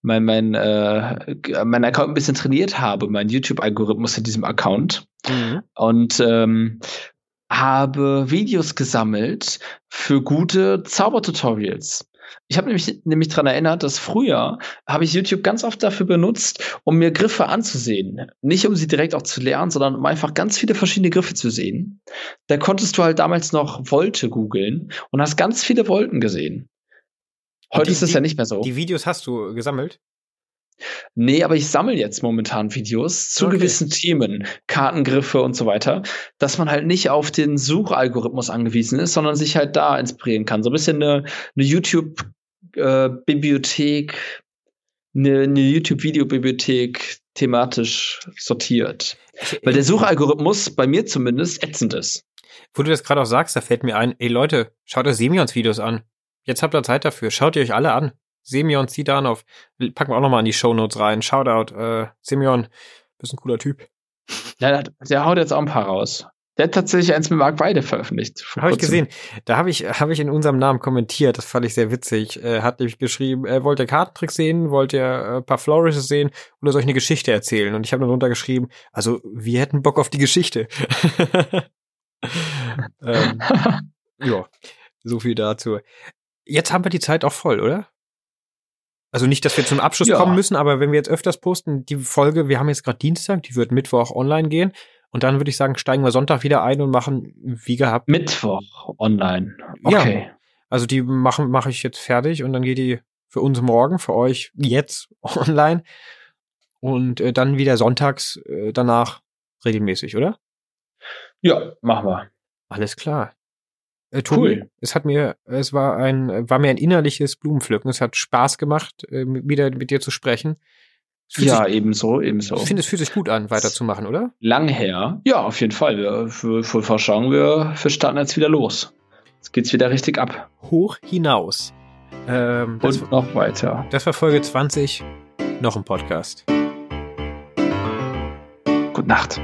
mein mein äh, mein Account ein bisschen trainiert habe, mein YouTube-Algorithmus in diesem Account mhm. und ähm, habe Videos gesammelt für gute Zaubertutorials. Ich habe nämlich, nämlich daran erinnert, dass früher habe ich YouTube ganz oft dafür benutzt, um mir Griffe anzusehen. Nicht um sie direkt auch zu lernen, sondern um einfach ganz viele verschiedene Griffe zu sehen. Da konntest du halt damals noch Wolte googeln und hast ganz viele Wolken gesehen. Heute die, ist es ja nicht mehr so. Die Videos hast du gesammelt? Nee, aber ich sammle jetzt momentan Videos zu okay. gewissen Themen, Kartengriffe und so weiter, dass man halt nicht auf den Suchalgorithmus angewiesen ist, sondern sich halt da inspirieren kann. So ein bisschen eine, eine YouTube-Bibliothek, äh, eine, eine YouTube-Videobibliothek thematisch sortiert. Weil der Suchalgorithmus bei mir zumindest ätzend ist. Wo du das gerade auch sagst, da fällt mir ein, ey Leute, schaut euch Semions Videos an. Jetzt habt ihr Zeit dafür. Schaut ihr euch alle an. Semyon Zidanov. Packen wir auch nochmal in die Show Notes rein. Shoutout, äh, Semyon, bist ein cooler Typ. Ja, der, der haut jetzt auch ein paar raus. Der hat tatsächlich eins mit Mark Weide veröffentlicht. Habe ich gesehen. Da habe ich, hab ich in unserem Namen kommentiert. Das fand ich sehr witzig. Er hat nämlich geschrieben, er wollte Kartentricks sehen, wollte er äh, ein paar Flourishes sehen oder soll ich eine Geschichte erzählen? Und ich habe darunter geschrieben, also wir hätten Bock auf die Geschichte. ähm, ja, so viel dazu. Jetzt haben wir die Zeit auch voll, oder? Also nicht, dass wir zum Abschluss ja. kommen müssen, aber wenn wir jetzt öfters posten, die Folge, wir haben jetzt gerade Dienstag, die wird Mittwoch online gehen. Und dann würde ich sagen, steigen wir Sonntag wieder ein und machen wie gehabt. Mittwoch online. Okay. Ja, also die machen mache ich jetzt fertig und dann geht die Für uns morgen, für euch jetzt online. Und äh, dann wieder sonntags äh, danach regelmäßig, oder? Ja, machen wir. Alles klar. Äh, Tobi, cool. Es hat mir, es war ein, war mir ein innerliches Blumenpflücken. Es hat Spaß gemacht, äh, wieder mit dir zu sprechen. Ja, sich, ebenso, ebenso. Ich finde, es fühlt sich gut an, weiterzumachen, oder? Lang her. Ja, auf jeden Fall. Wir, wir, wir schauen, wir, wir starten jetzt wieder los. Jetzt geht's wieder richtig ab. Hoch hinaus. Ähm, Und noch weiter. Das war Folge 20. Noch ein Podcast. Gute Nacht.